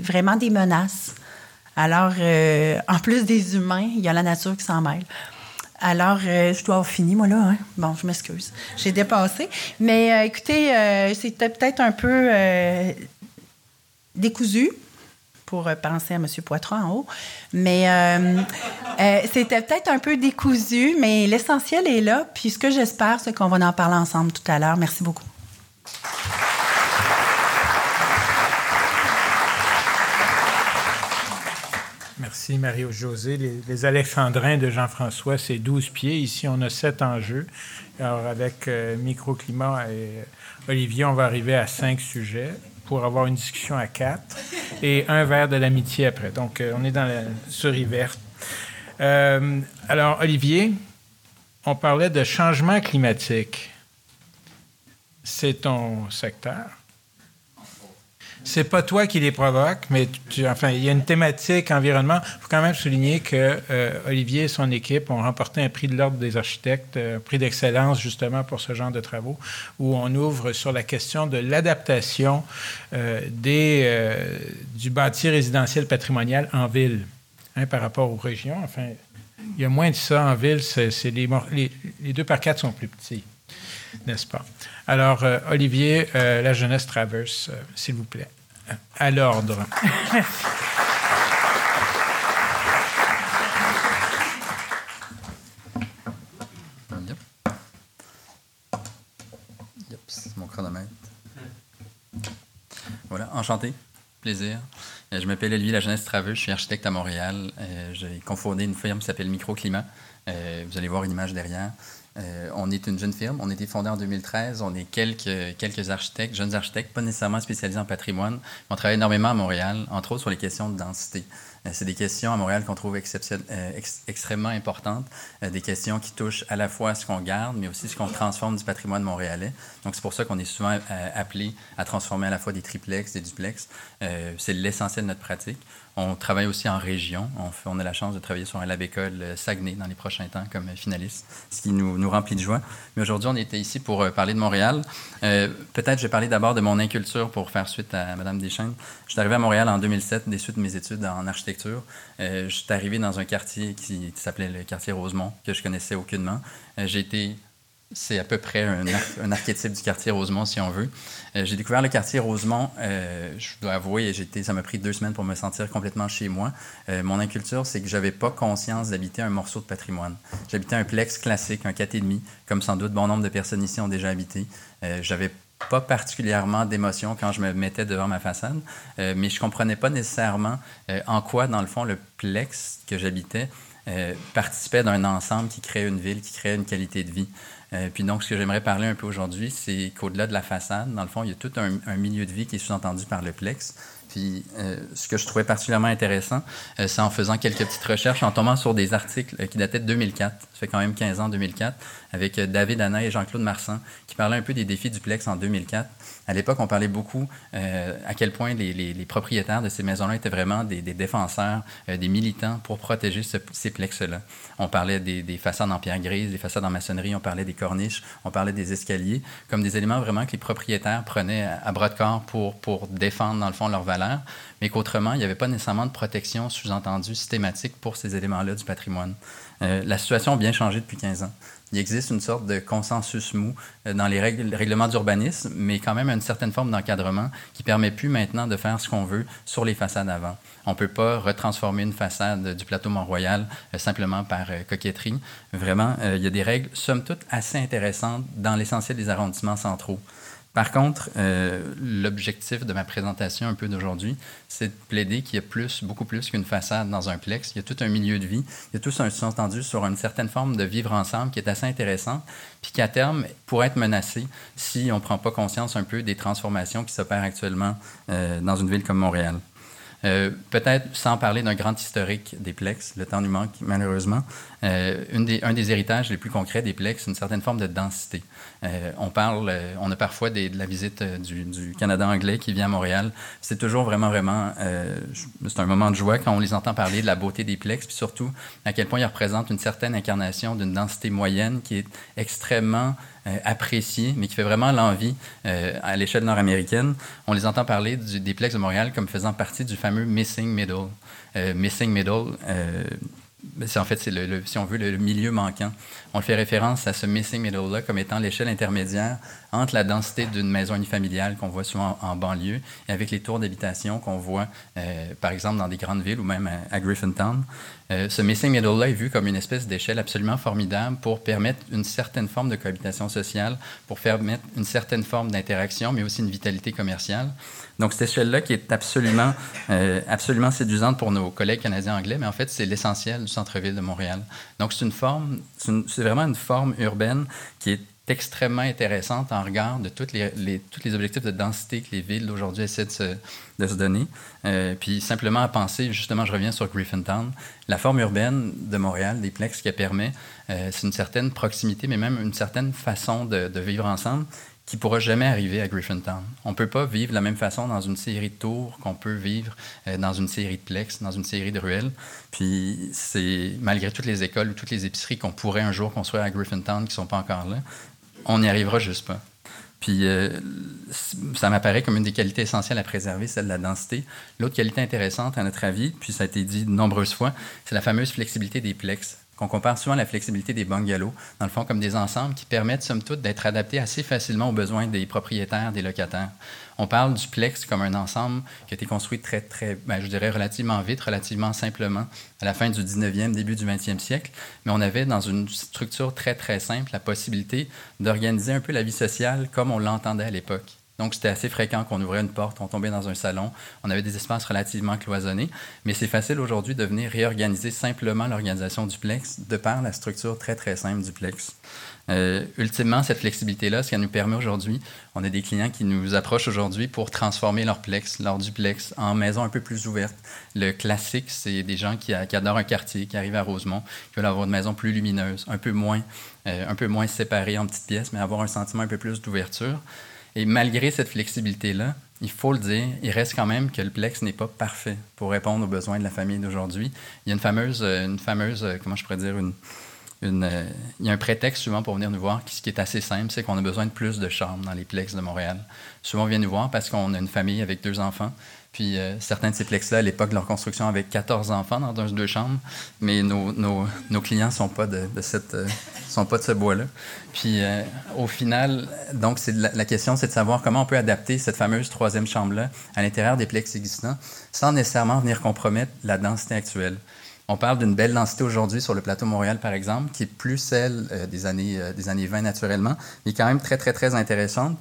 S4: vraiment des menaces. Alors, euh, en plus des humains, il y a la nature qui s'en mêle. Alors, euh, je dois avoir fini, moi, là. Hein? Bon, je m'excuse. J'ai dépassé. Mais écoutez, c'était peut-être un peu décousu pour euh, penser à M. Poitras en haut. Mais euh, euh, c'était peut-être un peu décousu, mais l'essentiel est là. Puis ce que j'espère, c'est qu'on va en parler ensemble tout à l'heure. Merci beaucoup.
S2: Merci, Mario-José. Les, Alexandrins de Jean-François, c'est 12 pieds. Ici, on a 7 enjeux. Alors, avec microclimat et Olivier, on va arriver à 5 sujets pour avoir une discussion à quatre et un verre de l'amitié après. Donc, euh, on est dans la souris verte. Euh, alors, Olivier, on parlait de changement climatique. C'est ton secteur c'est pas toi qui les provoque, mais enfin, il y a une thématique environnement. Il faut quand même souligner que euh, Olivier et son équipe ont remporté un prix de l'ordre des architectes, un euh, prix d'excellence justement pour ce genre de travaux, où on ouvre sur la question de l'adaptation euh, du bâti résidentiel patrimonial en ville hein, par rapport aux régions. Enfin, il y a moins de ça en ville. C'est, les, les, deux par quatre sont plus petits, n'est-ce pas? Alors, Olivier, la jeunesse traverse, s'il vous plaît à l'ordre.
S5: mon chronomètre. Voilà, enchanté, plaisir. Euh, je m'appelle Olivier La Jeunesse Traveux, je suis architecte à Montréal. Euh, j'ai confondé une firme qui s'appelle Microclimat. Euh, vous allez voir une image derrière. Euh, on est une jeune firme. On a été fondé en 2013. On est quelques, quelques architectes, jeunes architectes, pas nécessairement spécialisés en patrimoine. On travaille énormément à Montréal, entre autres sur les questions de densité. Euh, c'est des questions à Montréal qu'on trouve euh, extrêmement importantes, des questions qui touchent à la fois ce qu'on garde, mais aussi ce qu'on transforme du patrimoine montréalais. Donc, c'est pour ça qu'on est souvent appelé à transformer à la fois des triplex, des duplex. c'est l'essentiel de notre pratique. On travaille aussi en région. On, on a la chance de travailler sur un lab école euh, Saguenay dans les prochains temps comme finaliste, ce qui nous, remplit de joie. Mais aujourd'hui, on était ici pour euh, parler de Montréal. Euh, peut-être je vais parler d'abord de mon inculture pour faire suite à Mme Deschaines. Je suis arrivé à Montréal en 2007 des suites de mes études en architecture je suis arrivé dans un quartier qui, s'appelait le quartier Rosemont, que je connaissais aucunement. j'ai été c'est à peu près un, archétype du quartier Rosemont, si on veut. Euh, j'ai découvert le quartier Rosemont, euh, je dois avouer, ça m'a pris deux semaines pour me sentir complètement chez moi. Euh, mon inculture, c'est que j'avais pas conscience d'habiter un morceau de patrimoine. J'habitais un plex classique, un 4,5, comme sans doute bon nombre de personnes ici ont déjà habité. j'avais pas particulièrement d'émotion quand je me mettais devant ma façade, mais je comprenais pas nécessairement en quoi, dans le fond, le plex que j'habitais participait d'un ensemble qui crée une ville, qui crée une qualité de vie. Euh, puis donc, ce que j'aimerais parler un peu aujourd'hui, c'est qu'au-delà de la façade, dans le fond, il y a tout un, milieu de vie qui est sous-entendu par le plex. Puis euh, ce que je trouvais particulièrement intéressant, euh, c'est en faisant quelques petites recherches, en tombant sur des articles qui dataient de 2004, ça fait quand même 15 ans, 2004, avec David Anna et Jean-Claude Marsan, qui parlaient un peu des défis du plex en 2004. À l'époque, on parlait beaucoup euh, à quel point les, les, propriétaires de ces maisons-là étaient vraiment des, des défenseurs, euh, des militants pour protéger ces plexes-là. On parlait des, des, façades en pierre grise, des façades en maçonnerie, on parlait des corniches, on parlait des escaliers, comme des éléments vraiment que les propriétaires prenaient à, bras de corps pour, pour défendre, dans le fond, leurs valeurs, mais qu'autrement, il n'y avait pas nécessairement de protection sous-entendue systématique pour ces éléments-là du patrimoine. Euh, la situation a bien changé depuis 15 ans il existe une sorte de consensus mou euh, dans les règles, règlements d'urbanisme, mais quand même une certaine forme d'encadrement qui permet plus maintenant de faire ce qu'on veut sur les façades avant. On ne peut pas retransformer une façade du plateau Mont-Royal euh, simplement par euh, coquetterie. Vraiment, il y a des règles, somme toute, assez intéressantes dans l'essentiel des arrondissements centraux. Par contre, euh, l'objectif de ma présentation un peu d'aujourd'hui, c'est de plaider qu'il y a plus, beaucoup plus qu'une façade dans un plex. Il y a tout un milieu de vie. Il y a tout un sous-entendu sur une certaine forme de vivre ensemble qui est assez intéressant, puis qui à terme pourrait être menacé si on ne prend pas conscience un peu des transformations qui s'opèrent actuellement euh, dans une ville comme Montréal. Euh, peut-être sans parler d'un grand historique des plex, le temps nous manque malheureusement. Des, un des héritages les plus concrets des plex, c'est une certaine forme de densité. Euh, on parle, euh, on a parfois de la visite euh, du, Canada anglais qui vient à Montréal. C'est toujours vraiment, vraiment, c'est un moment de joie quand on les entend parler de la beauté des plex, puis surtout à quel point ils représentent une certaine incarnation d'une densité moyenne qui est extrêmement appréciée, mais qui fait vraiment l'envie à l'échelle nord-américaine. On les entend parler des plex de Montréal comme faisant partie du fameux missing middle. missing middle, en fait, si on veut, le, milieu manquant. On fait référence à ce missing middle-là comme étant l'échelle intermédiaire entre la densité d'une maison unifamiliale qu'on voit souvent en, banlieue et avec les tours d'habitation qu'on voit, euh, par exemple, dans des grandes villes ou même à, Griffintown. Euh, ce missing middle-là est vu comme une espèce d'échelle absolument formidable pour permettre une certaine forme de cohabitation sociale, pour permettre une certaine forme d'interaction, mais aussi une vitalité commerciale. Donc, cette échelle-là qui est absolument, euh, absolument séduisante pour nos collègues canadiens anglais, mais en fait, c'est l'essentiel du centre-ville de Montréal. Donc, c'est une forme, c'est vraiment une forme urbaine qui est extrêmement intéressante en regard de toutes les, les, tous les objectifs de densité que les villes d'aujourd'hui essaient de se, donner. Euh, puis simplement à penser, justement, je reviens sur Griffintown, la forme urbaine de Montréal, des plex, qui permet, euh, c'est une certaine proximité, mais même une certaine façon de vivre ensemble qui pourra jamais arriver à Griffintown. On ne peut pas vivre de la même façon dans une série de tours qu'on peut vivre euh, dans une série de plex, dans une série de ruelles. Puis c'est malgré toutes les écoles ou toutes les épiceries qu'on pourrait un jour construire à Griffintown qui ne sont pas encore là, on n'y arrivera juste pas. Puis euh, ça m'apparaît comme une des qualités essentielles à préserver, celle de la densité. L'autre qualité intéressante, à notre avis, puis ça a été dit de nombreuses fois, c'est la fameuse flexibilité des plex qu'on compare souvent la flexibilité des bungalows, dans le fond comme des ensembles qui permettent, somme toute, d'être adaptés assez facilement aux besoins des propriétaires, des locataires. On parle du plex comme un ensemble qui a été construit très, très, ben, je dirais relativement vite, relativement simplement, à la fin du 19e, début du 20e siècle, mais on avait dans une structure très, très simple la possibilité d'organiser un peu la vie sociale comme on l'entendait à l'époque. Donc, c'était assez fréquent qu'on ouvrait une porte, on tombait dans un salon, on avait des espaces relativement cloisonnés, mais c'est facile aujourd'hui de venir réorganiser simplement l'organisation du plex de par la structure très, très simple du plex. Euh, ultimement, cette flexibilité-là, ce qu'elle nous permet aujourd'hui, on a des clients qui nous approchent aujourd'hui pour transformer leur plex, leur duplex, en maison un peu plus ouverte. Le classique, c'est des gens qui, adorent un quartier, qui arrivent à Rosemont, qui veulent avoir une maison plus lumineuse, un peu moins, euh, un peu moins séparée en petites pièces, mais avoir un sentiment un peu plus d'ouverture. Et malgré cette flexibilité-là, il faut le dire, il reste quand même que le Plex n'est pas parfait pour répondre aux besoins de la famille d'aujourd'hui. Il y a une fameuse, euh, une euh, comment je pourrais dire, euh, il y a un prétexte souvent pour venir nous voir, ce qui est assez simple, c'est qu'on a besoin de plus de chambres dans les plex de Montréal. Souvent, on vient nous voir parce qu'on a une famille avec deux enfants. Puis euh, certains de ces plex-là, à l'époque de leur construction, avaient 14 enfants dans deux chambres, mais nos, nos, nos clients ne sont, pas de, cette, euh, sont pas de ce bois-là. Puis au final, donc la, la, question, c'est de savoir comment on peut adapter cette fameuse troisième chambre-là à l'intérieur des plex existants sans nécessairement venir compromettre la densité actuelle. On parle d'une belle densité aujourd'hui sur le plateau Montréal, par exemple, qui est plus celle euh, des, années, euh, des années 20 naturellement, mais quand même très, très, très intéressante.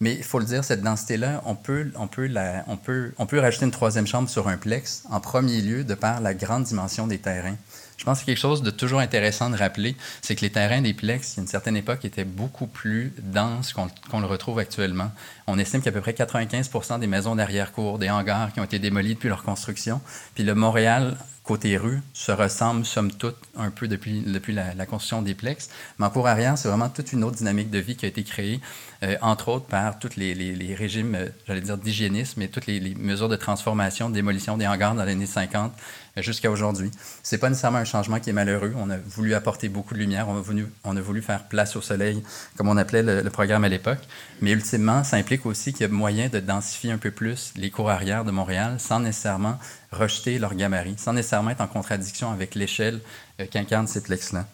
S5: Mais il faut le dire, cette densité-là, on peut, on, peut on, peut, on peut rajouter une troisième chambre sur un plex, en premier lieu, de par la grande dimension des terrains. Je pense que quelque chose de toujours intéressant de rappeler, c'est que les terrains des plex, a une certaine époque, étaient beaucoup plus denses qu'on le retrouve actuellement. On estime qu'à peu près 95% des maisons d'arrière-cour, des hangars qui ont été démolis depuis leur construction. Puis le Montréal côté rue se ressemblent, somme toute, un peu depuis, depuis la, construction des plex. Mais en cours arrière, c'est vraiment toute une autre dynamique de vie qui a été créée, euh, entre autres par tous les, les, régimes, euh, j'allais dire, d'hygiénisme et toutes les, mesures de transformation, démolition des hangars dans les années 50 euh, jusqu'à aujourd'hui. C'est pas nécessairement un changement qui est malheureux. On a voulu apporter beaucoup de lumière, on a voulu, faire place au soleil, comme on appelait le, programme à l'époque. Mais ultimement, ça implique aussi qu'il y a moyen de densifier un peu plus les cours arrière de Montréal sans nécessairement rejeter leur gabarit, sans nécessairement être en contradiction avec l'échelle euh, qu'incarne ces plex-là.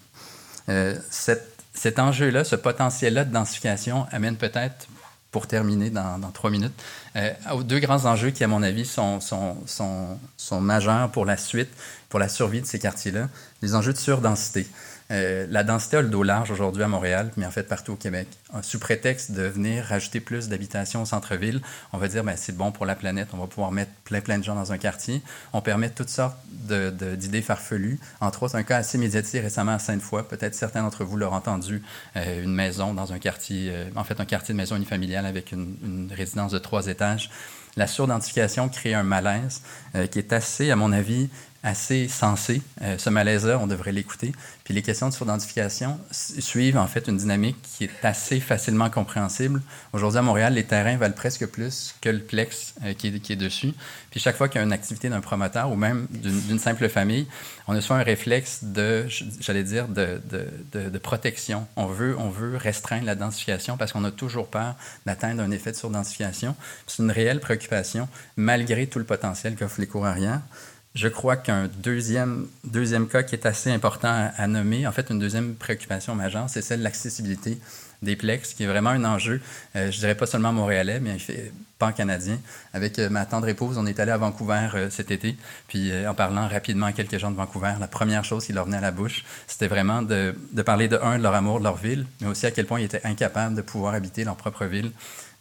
S5: Euh, cet enjeu-là, ce potentiel-là de densification amène peut-être, pour terminer dans, trois minutes, euh, deux grands enjeux qui, à mon avis, sont, sont majeurs pour la suite, pour la survie de ces quartiers-là, les enjeux de surdensité. Euh, la densité a le dos large aujourd'hui à Montréal, mais en fait partout au Québec. Sous prétexte de venir rajouter plus d'habitations au centre-ville, on va dire ben, c'est bon pour la planète, on va pouvoir mettre plein, plein de gens dans un quartier. On permet toutes sortes d'idées farfelues. Entre autres, un cas assez médiatisé récemment à Sainte-Foy. Peut-être certains d'entre vous l'auront entendu, euh, une maison dans un quartier, euh, en fait un quartier de maison unifamiliale avec une, résidence de trois étages la surdensification crée un malaise qui est assez, à mon avis, assez sensé. Ce malaise-là, on devrait l'écouter. Les questions de suridentification suivent en fait une dynamique qui est assez facilement compréhensible. Aujourd'hui à Montréal, les terrains valent presque plus que le plex euh, qui, est, dessus. Puis chaque fois qu'il y a une activité d'un promoteur ou même d'une simple famille, on a soit un réflexe de, j'allais dire, de, protection. On veut, on veut restreindre la densification parce qu'on a toujours peur d'atteindre un effet de surdensification. C'est une réelle préoccupation malgré tout le potentiel qu'offrent les cours. Je crois qu'un deuxième, deuxième cas qui est assez important à, nommer, en fait, une deuxième préoccupation majeure, c'est celle de l'accessibilité des plex, qui est vraiment un enjeu, euh, je dirais pas seulement montréalais, mais pan-canadien. Avec euh, ma tendre épouse, on est allé à Vancouver euh, cet été, puis en parlant rapidement à quelques gens de Vancouver, la première chose qui leur venait à la bouche, c'était vraiment de, de parler de, un, de leur amour de leur ville, mais aussi à quel point ils étaient incapables de pouvoir habiter leur propre ville.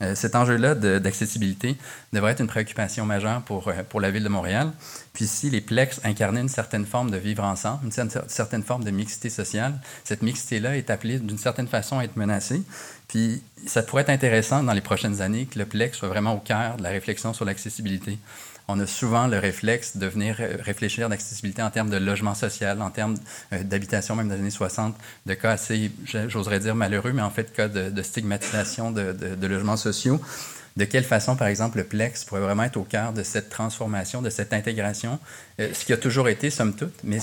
S5: Euh, cet enjeu-là d'accessibilité devrait être une préoccupation majeure pour, euh, pour la ville de Montréal. Puis si les plex incarnaient une certaine forme de vivre ensemble, une certaine forme de mixité sociale, cette mixité-là est appelée d'une certaine façon à être menacée. Puis ça pourrait être intéressant dans les prochaines années que le plex soit vraiment au cœur de la réflexion sur l'accessibilité on a souvent le réflexe de venir réfléchir d'accessibilité en termes de logement social, en termes euh, d'habitation, même dans les années 60, de cas assez, j'oserais dire malheureux, mais en fait cas de, stigmatisation de, de logements sociaux de quelle façon, par exemple, le Plex pourrait vraiment être au cœur de cette transformation, de cette intégration, euh, ce qui a toujours été, somme toute, mais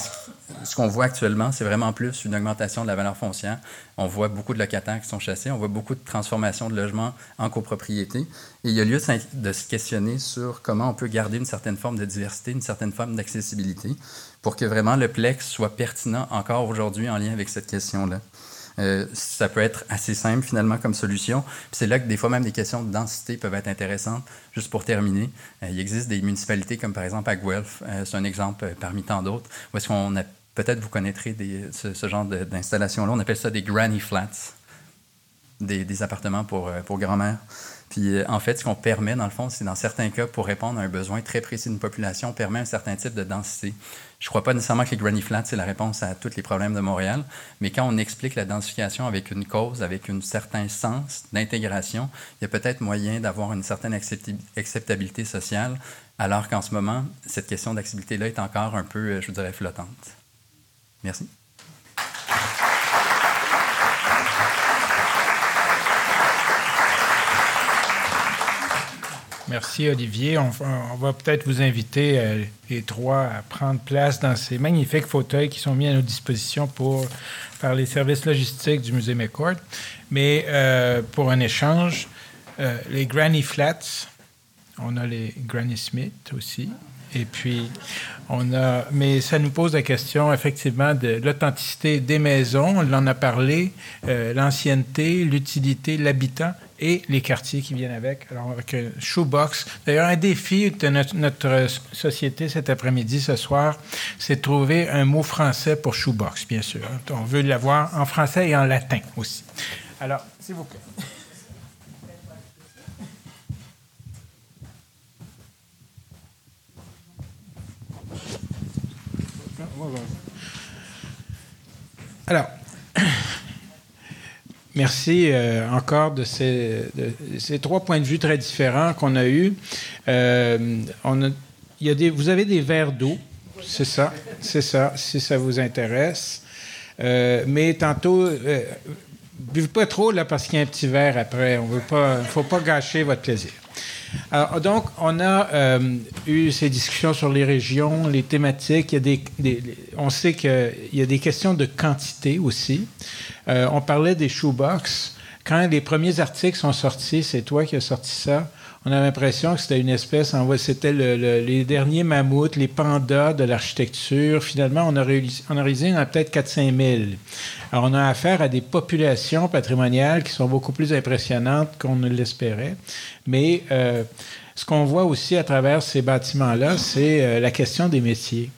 S5: ce, qu'on voit actuellement, c'est vraiment plus une augmentation de la valeur foncière. On voit beaucoup de locataires qui sont chassés, on voit beaucoup de transformation de logements en copropriété, et il y a lieu de se questionner sur comment on peut garder une certaine forme de diversité, une certaine forme d'accessibilité, pour que vraiment le Plex soit pertinent encore aujourd'hui en lien avec cette question-là. Euh, ça peut être assez simple finalement comme solution. c'est là que des fois même des questions de densité peuvent être intéressantes. Juste pour terminer, euh, il existe des municipalités comme par exemple à Guelph, euh, c'est un exemple parmi tant d'autres, où est-ce qu'on a peut-être vous connaîtrez des, ce, genre d'installation-là. On appelle ça des granny flats, des, des appartements pour, pour grand-mère. Puis en fait, ce qu'on permet, dans le fond, c'est dans certains cas, pour répondre à un besoin très précis d'une population, on permet un certain type de densité. Je ne crois pas nécessairement que les granny flats, c'est la réponse à tous les problèmes de Montréal, mais quand on explique la densification avec une cause, avec un certain sens d'intégration, il y a peut-être moyen d'avoir une certaine acceptabilité sociale, alors qu'en ce moment, cette question d'accessibilité-là est encore un peu, euh, je dirais, flottante. Merci.
S2: Merci, Olivier. On, va peut-être vous inviter, euh, les trois, à prendre place dans ces magnifiques fauteuils qui sont mis à nos dispositions par les services logistiques du Musée McCord. Mais euh, pour un échange, euh, les Granny Flats, on a les Granny Smith aussi. Et puis, on a. Mais ça nous pose la question, effectivement, de l'authenticité des maisons. On en a parlé, euh, l'ancienneté, l'utilité, l'habitant et les quartiers qui viennent avec. Alors, avec un shoebox. D'ailleurs, un défi de notre, notre société cet après-midi, ce soir, c'est de trouver un mot français pour shoebox, bien sûr. On veut l'avoir en français et en latin aussi. Alors, s'il vous plaît. Alors, merci euh, encore de ces, trois points de vue très différents qu'on a eus. Euh, y a des, vous avez des verres d'eau, c'est ça, c'est ça, si ça vous intéresse. Euh, mais tantôt, buvez pas trop là parce qu'il y a un petit verre après. On veut pas, faut pas gâcher votre plaisir. Alors, donc, on a euh, eu ces discussions sur les régions, les thématiques. Il y a des, on sait qu'il y a des questions de quantité aussi. Euh, on parlait des shoebox. Quand les premiers articles sont sortis, c'est toi qui as sorti ça. On a l'impression que c'était une espèce, c'était le, le, les derniers mammouths, les pandas de l'architecture. Finalement, on a réussi, on a peut-être 4-5 000. Alors, on a affaire à des populations patrimoniales qui sont beaucoup plus impressionnantes qu'on ne l'espérait. Mais euh, ce qu'on voit aussi à travers ces bâtiments-là, c'est euh, la question des métiers.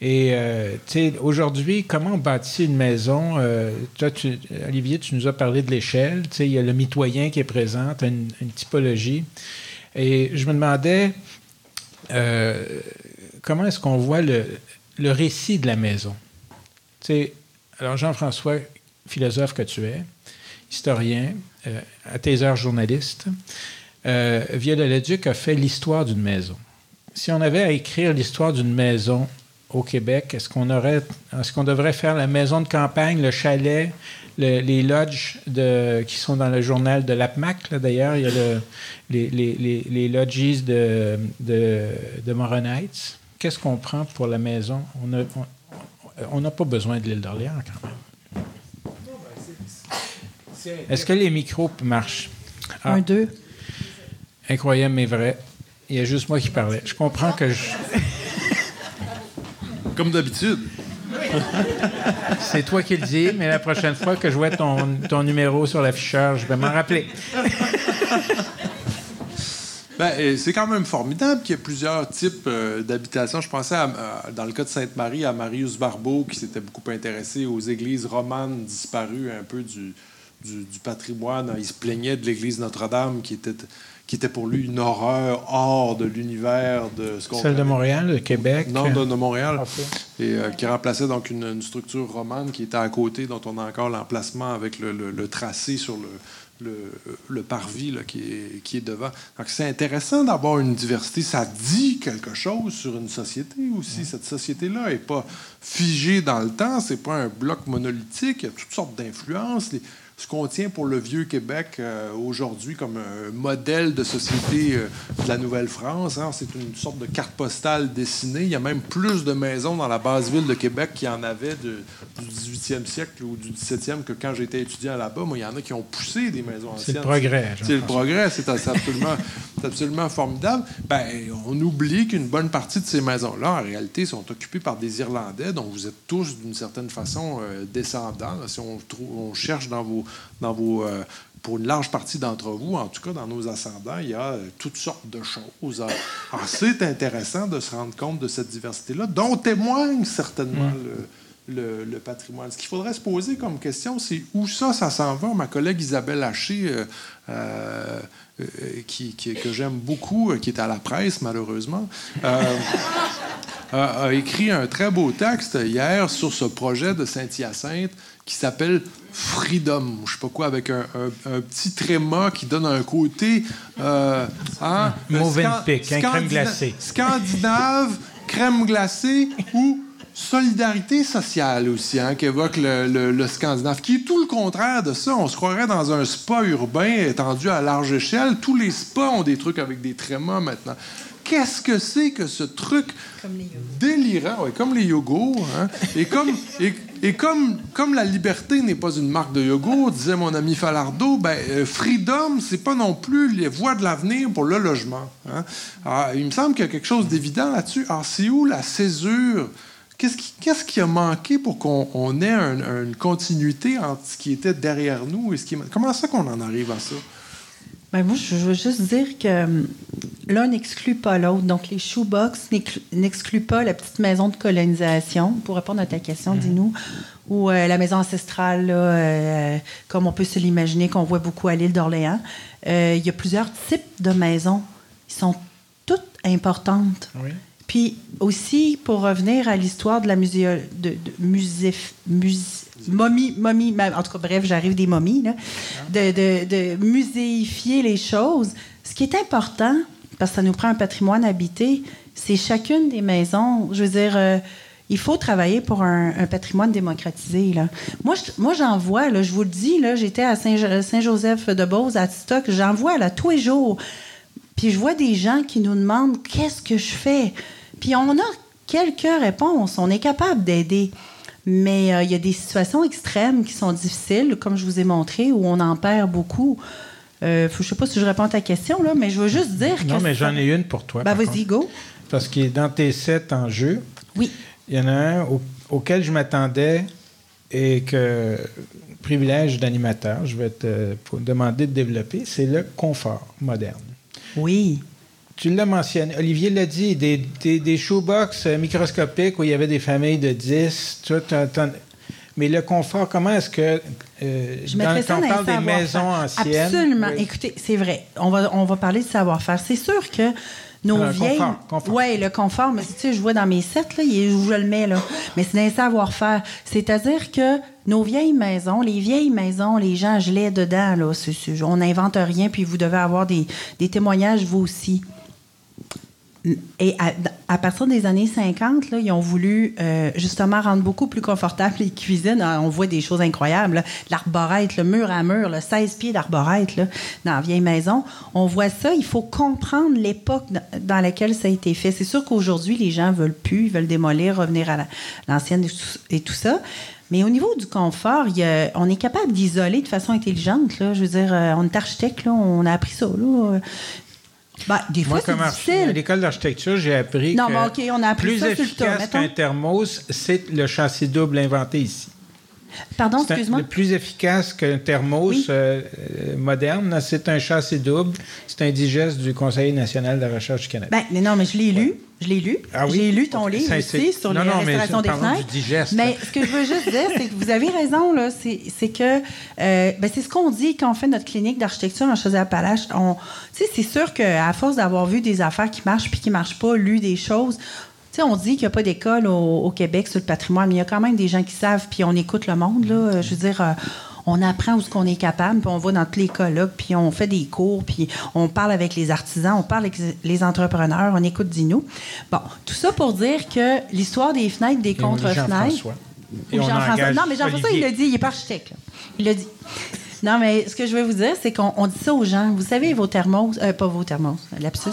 S2: Et euh, aujourd'hui, comment on bâtit une maison? Euh, toi, tu, Olivier, tu nous as parlé de l'échelle. Il y a le mitoyen qui est présent, une, une, typologie. Et je me demandais euh, comment est-ce qu'on voit le, récit de la maison? sais, alors, Jean-François, philosophe que tu es, historien, euh, à tes heures journaliste, euh, Vieux-de-Leduc a fait l'histoire d'une maison. Si on avait à écrire l'histoire d'une maison au Québec, est-ce qu'on aurait, est-ce qu'on devrait faire la maison de campagne, le chalet, le, les lodges de, qui sont dans le journal de l'APMAC, d'ailleurs, il y a le, les, les, les, lodges de, de, de Moronites. Qu'est-ce qu'on prend pour la maison? On n'a on, on pas besoin de l'île d'Orléans, quand même. Est-ce que les micros marchent?
S4: Ah. Un, deux.
S2: Incroyable, mais vrai. Il y a juste moi qui parlais. Je comprends que je...
S3: Comme d'habitude.
S2: C'est toi qui le dis, mais la prochaine fois que je vois ton, ton numéro sur l'afficheur, je vais m'en rappeler.
S3: Ben, c'est quand même formidable qu'il y ait plusieurs types euh, d'habitations. Je pensais, à, dans le cas de Sainte-Marie, à Marius Barbeau, qui s'était beaucoup intéressé aux églises romanes disparues un peu du, du, du patrimoine. Il se plaignait de l'église Notre-Dame, qui était, qui était pour lui une horreur hors de l'univers de ce qu'on
S2: Celle de Montréal, de Québec?
S3: Non, de, de Montréal. Okay. Et euh, qui remplaçait donc une, une, structure romane qui était à côté, dont on a encore l'emplacement avec le, le, le, tracé sur le, le, le, parvis là, qui, est, qui est devant. Donc, c'est intéressant d'avoir une diversité. Ça dit quelque chose sur une société aussi. Mmh. Cette société-là n'est pas figée dans le temps. C'est pas un bloc monolithique. Il y a toutes sortes d'influences. Les, ce qu'on tient pour le vieux Québec euh, aujourd'hui comme un modèle de société euh, de la Nouvelle-France. Hein. C'est une sorte de carte postale dessinée. Il y a même plus de maisons dans la base ville de Québec qu'il y en avait de, du 18e siècle ou du 17e que quand j'étais étudiant là-bas. Moi, il y en a qui ont poussé des maisons anciennes.
S2: C'est le progrès.
S3: C'est le progrès. C'est absolument, absolument formidable. Ben, on oublie qu'une bonne partie de ces maisons-là, en réalité, sont occupées par des Irlandais dont vous êtes tous, d'une certaine façon, euh, descendants. Là, si on cherche dans vos dans vos, euh, pour une large partie d'entre vous, en tout cas dans nos ascendants, il y a euh, toutes sortes de choses. Alors, c'est intéressant de se rendre compte de cette diversité-là, dont témoigne certainement mmh. le, le, le, patrimoine. Ce qu'il faudrait se poser comme question, c'est où ça, ça s'en va. Ma collègue Isabelle Haché, euh, euh, qui, qui, que j'aime beaucoup, qui est à la presse malheureusement, a écrit un très beau texte hier sur ce projet de Saint-Hyacinthe qui s'appelle Freedom, je sais pas quoi, avec un, un, un, petit tréma qui donne un côté. Euh, hein,
S2: Movenpick, un crème glacée.
S3: Scandinave, crème glacée ou
S6: solidarité sociale aussi, hein, qu'évoque le, le, Scandinave, qui est tout le contraire de ça. On se croirait dans un spa urbain étendu à large échelle. Tous les spas ont des trucs avec des trémas maintenant. Qu'est-ce que c'est que ce truc délirant, comme les yogos, hein? et comme et, comme comme la liberté n'est pas une marque de yogourt, disait mon ami Falardeau, ben euh, freedom c'est pas non plus les voies de l'avenir pour le logement. Hein? Alors, il me semble qu'il y a quelque chose d'évident là-dessus. Alors c'est où la césure? Qu'est-ce qui, a manqué pour qu'on ait une continuité entre ce qui était derrière nous et ce qui... Comment ça qu'on en arrive à ça?
S4: Ben moi, je veux juste dire que hum, l'un n'exclut pas l'autre. Donc, les shoebox n'excluent pas la petite maison de colonisation, pour répondre à ta question, mhm. dis-nous, ou euh, la maison ancestrale, euh, comme on peut se l'imaginer, qu'on voit beaucoup à l'île d'Orléans. Euh, il y a plusieurs types de maisons. Ils sont toutes importantes. Oui. Puis aussi, pour revenir à l'histoire de la musée, de, musée, momie, momie, en tout cas, bref, j'arrive des momies, de, de, muséifier les choses. Ce qui est important, parce que ça nous prend un patrimoine habité, c'est chacune des maisons. Je veux dire, euh, il faut travailler pour un, patrimoine démocratisé. Là. Moi, j'en vois, là, je vous le dis, là, j'étais à Saint-Joseph-de-Beauce, à Stock, j'en vois là, tous les jours. Puis je vois des gens qui nous demandent qu'est-ce que je fais? Puis on a quelques réponses, on est capable d'aider. Mais euh, il y a des situations extrêmes qui sont difficiles, comme je vous ai montré, où on en perd beaucoup. Euh, je ne sais pas si je réponds à ta question, là, mais je veux juste dire
S2: que. Non, mais j'en ai une pour toi.
S4: Ben, vas-y, go.
S2: Parce que dans tes sept enjeux,
S4: oui.
S2: il y en a un auquel je m'attendais et que, privilège d'animateur, je vais te demander de développer, c'est le confort moderne.
S4: Oui.
S2: Tu l'as mentionné, Olivier l'a dit, des, des, des, shoebox euh, microscopiques où il y avait des familles de 10. mais le confort, comment est-ce que.
S4: Euh, Je quand on parle des maisons anciennes. Absolument. Écoutez, c'est vrai. On va, on va parler de savoir-faire. C'est sûr que nos vieilles. Oui, le confort. Mais tu sais, je vois dans mes sets, là, où je le mets, là. Mais c'est un savoir-faire. C'est-à-dire que nos vieilles maisons, les vieilles maisons, les gens gelaient dedans, là. on n'invente rien, puis vous devez avoir des, des témoignages, vous aussi. Et à, partir des années 50, là, ils ont voulu euh, justement rendre beaucoup plus confortable les cuisines. Ah, on voit des choses incroyables. L'arborette, le mur à mur, le 16 pieds d'arborette dans la vieille maison. On voit ça. Il faut comprendre l'époque dans laquelle ça a été fait. C'est sûr qu'aujourd'hui, les gens veulent plus, ils veulent démolir, revenir à l'ancienne et, tout ça. Mais au niveau du confort, on est capable d'isoler de façon intelligente. Je veux dire, euh, on est architecte, on a appris ça. Ben, des fois, c'est difficile.
S2: À l'école d'architecture, j'ai appris
S4: non,
S2: que
S4: mais OK, on a appris
S2: plus efficace qu'un thermos, c'est le châssis double inventé ici.
S4: Pardon, excuse-moi.
S2: Le plus efficace qu'un thermos euh, euh, moderne, c'est un châssis double. C'est un digeste du Conseil national de la recherche du Canada.
S4: Ben, mais non, mais je l'ai lu. Je l'ai lu.
S2: Ah
S4: J'ai lu ton livre aussi sur non, les non, restaurations des fenêtres.
S2: Digeste.
S4: Mais ce que je veux juste dire, c'est que vous avez raison, là. C'est que euh, ben, c'est ce qu'on dit quand on fait notre clinique d'architecture en Chaudière-Appalaches. C'est sûr qu'à force d'avoir vu des affaires qui marchent puis qui ne marchent pas, lu des choses, on dit qu'il n'y a pas d'école au, Québec sur le patrimoine, mais il y a quand même des gens qui savent, puis on écoute le monde. Là. Je veux dire, euh, on apprend où ce qu'on est capable, puis on va dans tous les colloques, puis on fait des cours, puis on parle avec les artisans, on parle avec les entrepreneurs, on écoute Dino. Bon, tout ça pour dire que l'histoire des fenêtres, des contre-fenêtres... Non, mais Jean-François, il l'a dit, il n'est pas architecte. Il l'a dit. Non, mais ce que je veux vous dire, c'est qu'on dit ça aux gens. Vous savez, vos thermos, euh, pas vos thermos, lapsus,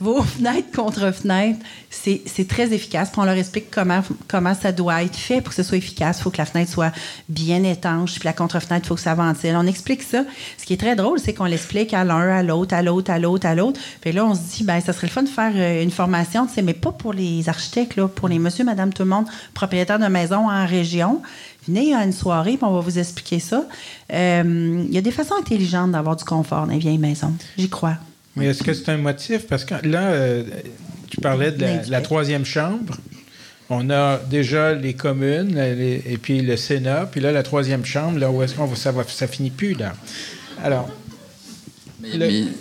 S4: vos fenêtres contre fenêtres, c'est très efficace. On leur explique comment, comment ça doit être fait pour que ce soit efficace. Il faut que la fenêtre soit bien étanche, puis la contre-fenêtre, il faut que ça ventile. On explique ça. Ce qui est très drôle, c'est qu'on l'explique à l'un, à l'autre, à l'autre, à l'autre, à l'autre. Puis là, on se dit, ben ça serait le fun de faire euh, une formation, tu sais, mais pas pour les architectes, là, pour les monsieur, madame, tout le monde, propriétaires de maison en région. Venez à une soirée, puis on va vous expliquer ça. Euh, il y a des façons intelligentes d'avoir du confort dans les vieilles maisons. J'y crois.
S2: Mais est-ce que c'est un motif? Parce que là, euh, tu parlais de la, troisième chambre. On a déjà les communes et puis le Sénat, puis là, la troisième chambre, là, où est-ce qu'on va, ça, ça finit plus, là. Alors,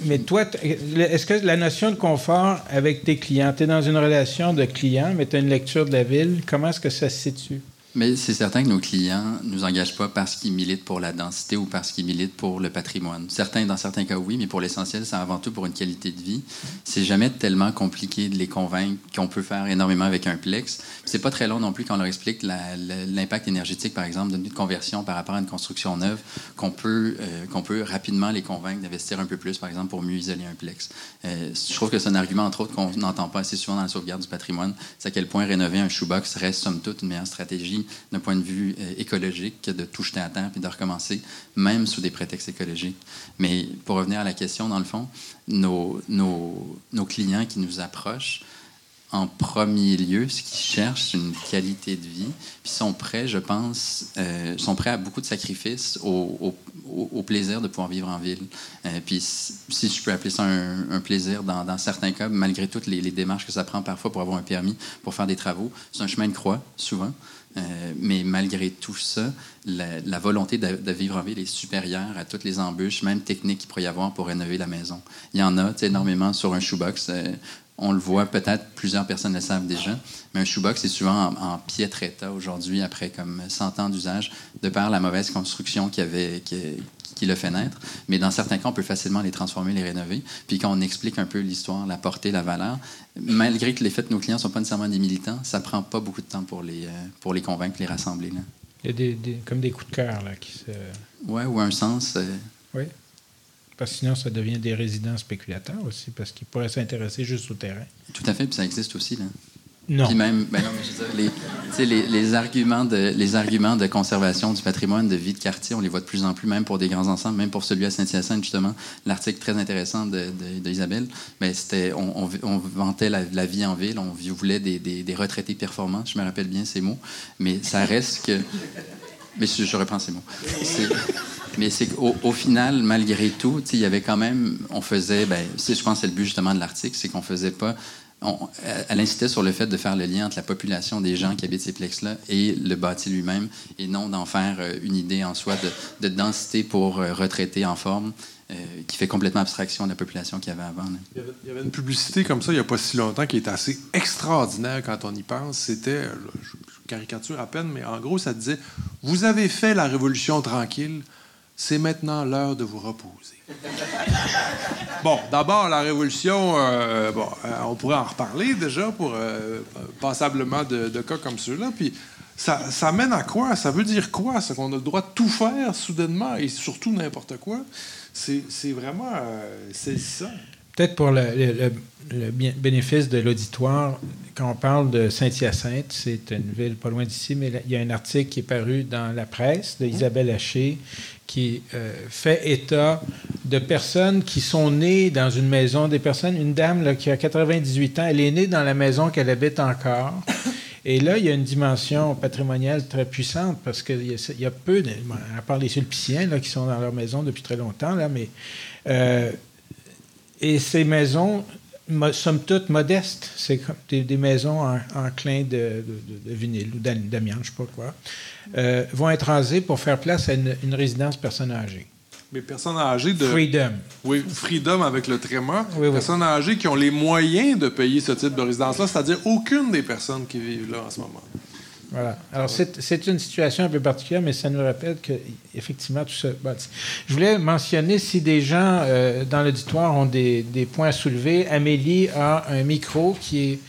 S2: mais, toi, est-ce que la notion de confort avec tes clients, tu es dans une relation de client, mais tu as une lecture de la ville, comment est-ce que ça se situe?
S5: Mais c'est certain que nos clients ne nous engagent pas parce qu'ils militent pour la densité ou parce qu'ils militent pour le patrimoine. Certains, dans certains cas, oui, mais pour l'essentiel, c'est avant tout pour une qualité de vie. C'est jamais tellement compliqué de les convaincre qu'on peut faire énormément avec un plex. C'est pas très long non plus quand on leur explique l'impact énergétique, par exemple, d'une conversion par rapport à une construction neuve, qu'on peut, euh, qu'on peut rapidement les convaincre d'investir un peu plus, par exemple, pour mieux isoler un plex. Euh, je trouve que c'est un argument, entre autres, qu'on n'entend pas assez souvent dans la sauvegarde du patrimoine. C'est à quel point rénover un shoebox reste, somme toute, une meilleure stratégie d'un point de vue euh, écologique que de tout jeter à terre puis de recommencer, même sous des prétextes écologiques. Mais pour revenir à la question, dans le fond, nos, clients qui nous approchent, en premier lieu, ce qu'ils cherchent, c'est une qualité de vie. Puis sont prêts, je pense, euh, sont prêts à beaucoup de sacrifices au, plaisir de pouvoir vivre en ville. Euh, puis si je peux appeler ça un, plaisir dans, certains cas, malgré toutes les, démarches que ça prend parfois pour avoir un permis, pour faire des travaux, c'est un chemin de croix, souvent. Euh, mais malgré tout ça, la, volonté de, vivre en ville est supérieure à toutes les embûches, même techniques qu'il pourrait y avoir pour rénover la maison. Il y en a énormément sur un shoebox. Euh, on le voit peut-être, plusieurs personnes le savent déjà, mais un shoebox est souvent en, piètre état aujourd'hui, après comme 100 ans d'usage, de par la mauvaise construction qu'il avait, qui le fait naître. Mais dans certains cas, on peut facilement les transformer, les rénover. Puis quand on explique un peu l'histoire, la portée, la valeur, malgré que les faits de nos clients ne sont pas nécessairement des militants, ça prend pas beaucoup de temps pour les, euh, pour les convaincre, les rassembler. Là.
S2: Il y a des, comme des coups de cœur là, qui se...
S5: Oui, ou un sens. Euh,
S2: oui. Parce que sinon, ça devient des résidents spéculateurs aussi, parce qu'ils pourraient s'intéresser juste au terrain.
S5: Tout à fait, puis ça existe aussi. Là.
S2: Non.
S5: Puis même, ben non, mais je veux dire, les, les, arguments de, les arguments de conservation du patrimoine, de vie de quartier, on les voit de plus en plus, même pour des grands ensembles, même pour celui à Saint-Hyacinthe, justement. L'article très intéressant d'Isabelle, de, ben, c'était, on, on, vantait la, vie en ville, on voulait des, des, des, retraités performants, je me rappelle bien ces mots, mais ça reste que... Mais je, reprends ces mots. Mais c'est qu'au au final, malgré tout, il y avait quand même, on faisait, ben, je pense que c'est le but justement de l'article, c'est qu'on faisait pas elle incitait sur le fait de faire le lien entre la population des gens qui habitent ces plexes-là et le bâti lui-même, et non d'en faire euh, une idée en soi de, densité pour euh, retraiter en forme, euh, qui fait complètement abstraction de la population qu'il y avait avant.
S6: Il y avait, une publicité comme ça il n'y a pas si longtemps qui était assez extraordinaire quand on y pense. C'était, je, caricature à peine, mais en gros, ça disait Vous avez fait la révolution tranquille, c'est maintenant l'heure de vous reposer. bon, d'abord, la Révolution, euh, bon, euh, on pourrait en reparler déjà pour euh, passablement de, cas comme ceux-là. Puis ça, mène à quoi? Ça veut dire quoi? C'est qu'on a le droit de tout faire soudainement et surtout n'importe quoi. C'est vraiment c'est ça.
S2: Peut-être pour le, bénéfice de l'auditoire, quand on parle de Saint-Hyacinthe, c'est une ville pas loin d'ici, mais il y a un article qui est paru dans la presse de Isabelle Haché qui euh, fait état de personnes qui sont nées dans une maison, des personnes, une dame qui a 98 ans, elle est née dans la maison qu'elle habite encore. Et là, il y a une dimension patrimoniale très puissante parce qu'il y, a peu, à part les sulpiciens là, qui sont dans leur maison depuis très longtemps, là, mais euh, et ces maisons, somme toute modestes, c'est comme des, maisons en, clin de, vinyle ou d'amiante, je ne sais pas quoi, euh, vont être rasées pour faire place à une, résidence personne âgée.
S6: Mais personnes âgées de.
S2: Freedom.
S6: Oui, Freedom avec le tréma. personnes âgées qui ont les moyens de payer ce type de résidence-là, c'est-à-dire aucune des personnes qui vivent là en ce moment.
S2: Voilà. Alors, c'est une situation un peu particulière, mais ça nous rappelle que, effectivement, tout ça. je voulais mentionner si des gens euh, dans l'auditoire ont des, des, points à soulever. Amélie a un micro qui est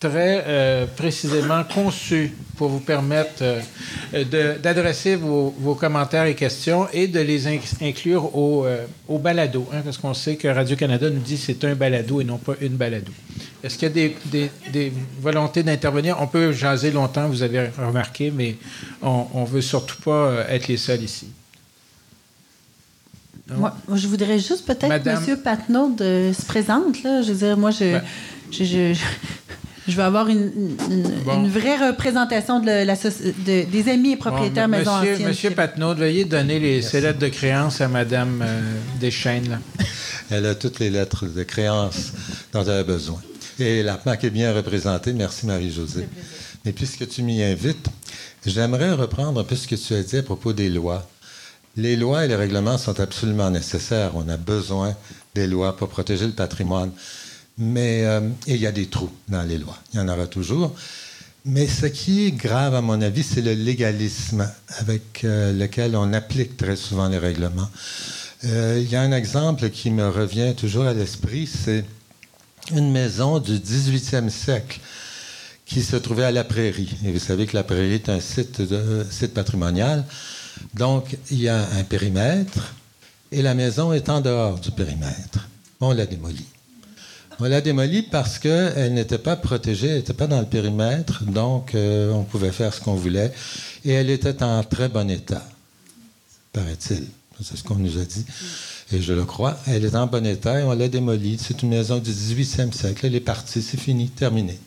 S2: très euh, précisément conçu pour vous permettre euh, d'adresser vos, vos, commentaires et questions et de les inclure au, au balado, hein, parce qu'on sait que Radio-Canada nous dit que c'est un balado et non pas une balado. Est-ce qu'il y a des, des, volontés d'intervenir? On peut jaser longtemps, vous avez remarqué, mais on ne veut surtout pas euh, être les seuls ici.
S4: Moi, je voudrais juste peut-être que M. Patnaud se présente. Là. Je veux dire, moi, je, je, je, je, veux avoir une, une, vraie représentation de la, de, des amis et propriétaires bon, maison
S2: monsieur, Monsieur Patnaud, veuillez donner les, ces lettres de créance à Mme euh, Deschaines. Là.
S7: Elle a toutes les lettres de créance dont elle a besoin. Et la PMAC est bien représentée. Merci, Marie-Josée. Mais puisque tu m'y invites, j'aimerais reprendre un peu ce que tu as dit à propos des lois. Les lois et les règlements sont absolument nécessaires. On a besoin des lois pour protéger le patrimoine. Mais euh, il y a des trous dans les lois. Il y en aura toujours. Mais ce qui est grave, à mon avis, c'est le légalisme avec euh, lequel on applique très souvent les règlements. Euh, il y a un exemple qui me revient toujours à l'esprit, c'est une maison du 18e siècle qui se trouvait à la Prairie. Et vous savez que la Prairie est un site, site patrimonial. Donc, il y a un périmètre et la maison est en dehors du périmètre. On l'a démolie. On l'a démolie parce qu'elle n'était pas protégée, elle n'était pas dans le périmètre, donc euh, on pouvait faire ce qu'on voulait. Et elle était en très bon état, paraît-il. C'est ce qu'on nous a dit. Et je le crois. Elle est en bon état et on l'a démolie. C'est une maison du 18e siècle. Elle est partie, c'est fini, terminé.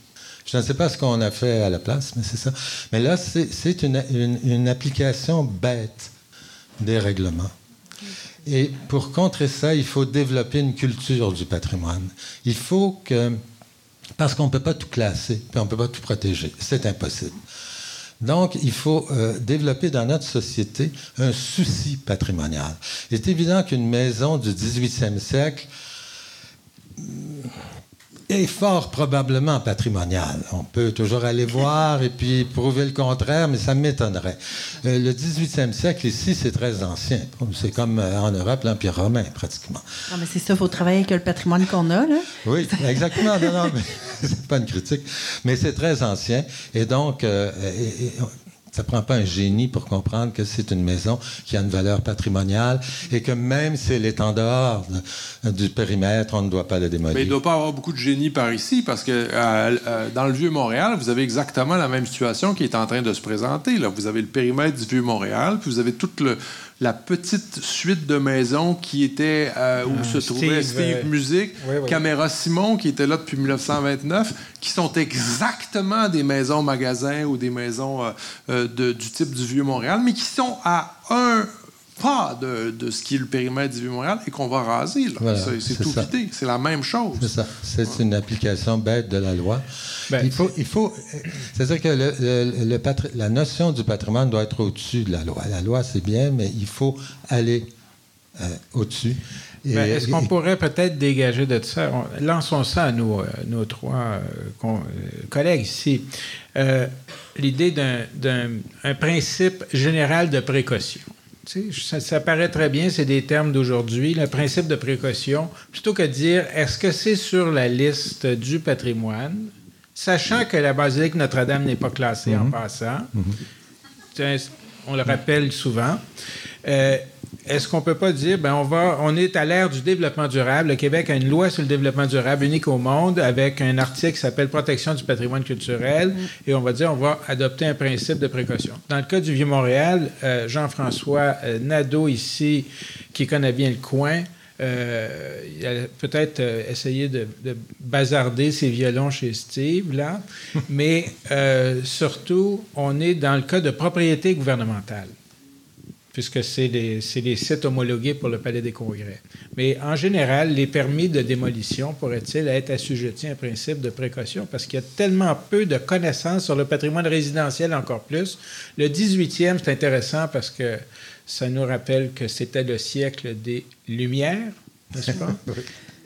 S7: Je ne sais pas ce qu'on a fait à la place, mais c'est ça. Mais là, c'est une, une, application bête des règlements. Et pour contrer ça, il faut développer une culture du patrimoine. Il faut que... Parce qu'on ne peut pas tout classer, puis on ne peut pas tout protéger. C'est impossible. Donc, il faut euh, développer dans notre société un souci patrimonial. Il est évident qu'une maison du 18e siècle est fort probablement patrimonial. On peut toujours aller voir et puis prouver le contraire, mais ça m'étonnerait. Euh, le 18e siècle, ici, c'est très ancien. C'est comme euh, en Europe, l'Empire romain, pratiquement.
S4: Non, mais c'est ça, il faut travailler avec le patrimoine qu'on a, là.
S7: Oui, exactement. non, non, mais c'est pas une critique. Mais c'est très ancien. Et donc, euh, ça prend pas un génie pour comprendre que c'est une maison qui a une valeur patrimoniale et que même si elle est en dehors du périmètre, on ne doit pas la démolir.
S6: Il ne doit pas avoir beaucoup de génie par ici parce que euh, euh, dans le Vieux-Montréal, vous avez exactement la même situation qui est en train de se présenter. Là. Vous avez le périmètre du Vieux-Montréal, puis vous avez tout le, la petite suite de maisons qui était euh, où se trouvait Steve, Music, Caméra Simon qui était là depuis 1929, qui sont exactement des maisons magasins ou des maisons euh, euh, du type du vieux Montréal, mais qui sont à un pas de, ce qui est le périmètre du Vieux-Montréal et qu'on va raser. c'est tout quitté. C'est la même chose.
S7: C'est ça. C'est une application bête de la loi. Ben, il faut, il faut, c'est-à-dire que le, la notion du patrimoine doit être au-dessus de la loi. La loi, c'est bien, mais il faut aller euh, au-dessus.
S2: Ben, est-ce qu'on pourrait peut-être dégager de ça? lançons ça à nos, euh, nos trois euh, collègues ici. L'idée d'un principe général de précaution. Ça, ça, paraît très bien, c'est des termes d'aujourd'hui, le principe de précaution, plutôt que de dire est-ce que c'est sur la liste du patrimoine, sachant que la basilique Notre-Dame n'est pas classée en mhm. passant. Mhm. On le rappelle souvent. Euh, est-ce qu'on ne peut pas dire, ben on, va, on est à l'ère du développement durable. Le Québec a une loi sur le développement durable unique au monde avec un article qui s'appelle Protection du patrimoine culturel mm-hmm. et on va dire, on va adopter un principe de précaution. Dans le cas du Vieux-Montréal, euh, Jean-François euh, Nadeau ici, qui connaît bien le coin, euh, il a peut-être essayé de, de, bazarder ses violons chez Steve, là, mais surtout, on est dans le cas de propriété gouvernementale puisque c'est les, sites homologués pour le Palais des Congrès. Mais en général, les permis de démolition pourraient-ils être assujettis à un principe de précaution? Parce qu'il y a tellement peu de connaissances sur le patrimoine résidentiel encore plus. Le 18e, c'est intéressant parce que ça nous rappelle que c'était le siècle des Lumières, n'est-ce pas?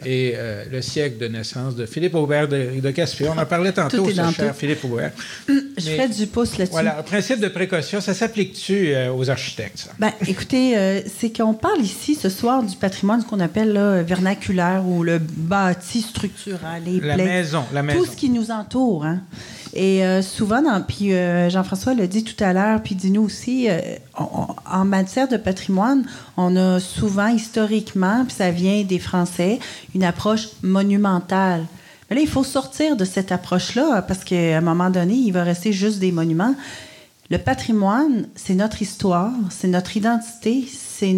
S2: et euh, le siècle de naissance de Philippe Aubert de, de. On en parlait tantôt, ce cher Philippe Aubert.
S4: Je ferai du pouce là-dessus.
S2: Voilà, le principe de précaution, ça s'applique-tu euh, aux architectes? Ça?
S4: Ben, écoutez, euh, c'est qu'on parle ici ce soir du patrimoine, ce qu'on appelle là, vernaculaire ou le bâti structural. Les
S2: la maison, la maison.
S4: Tout ce qui nous entoure. Hein? Et euh, souvent, puis euh, Jean-François l'a dit tout à l'heure, puis dit nous aussi, euh, en matière de patrimoine, on a souvent, historiquement, puis ça vient des Français, une approche monumentale. Mais là, il faut sortir de cette approche-là, parce qu'à un moment donné, il va rester juste des monuments. Le patrimoine, c'est notre histoire, c'est notre identité, c'est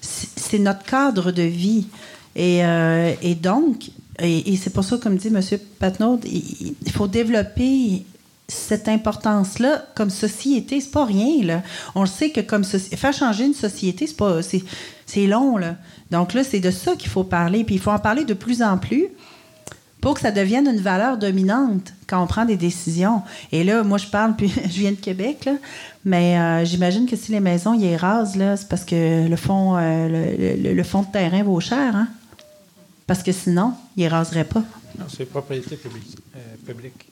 S4: c'est notre cadre de vie. Et donc, et, c'est pour ça, comme dit M. Patnaud, il, faut développer cette importance-là comme société. C'est pas rien, là. On le sait que comme faire changer une société, c'est pas c'est long, là. Donc là, c'est de ça qu'il faut parler. Puis il faut en parler de plus en plus pour que ça devienne une valeur dominante quand on prend des décisions. Et là, moi, je parle, puis je viens de Québec, là, mais euh, j'imagine que si les maisons y rasent, là, c'est parce que le fond, euh, le, fond de terrain vaut cher, hein? Parce que sinon, il ne raserait pas.
S2: Non, c'est propriété publique. Euh, publique.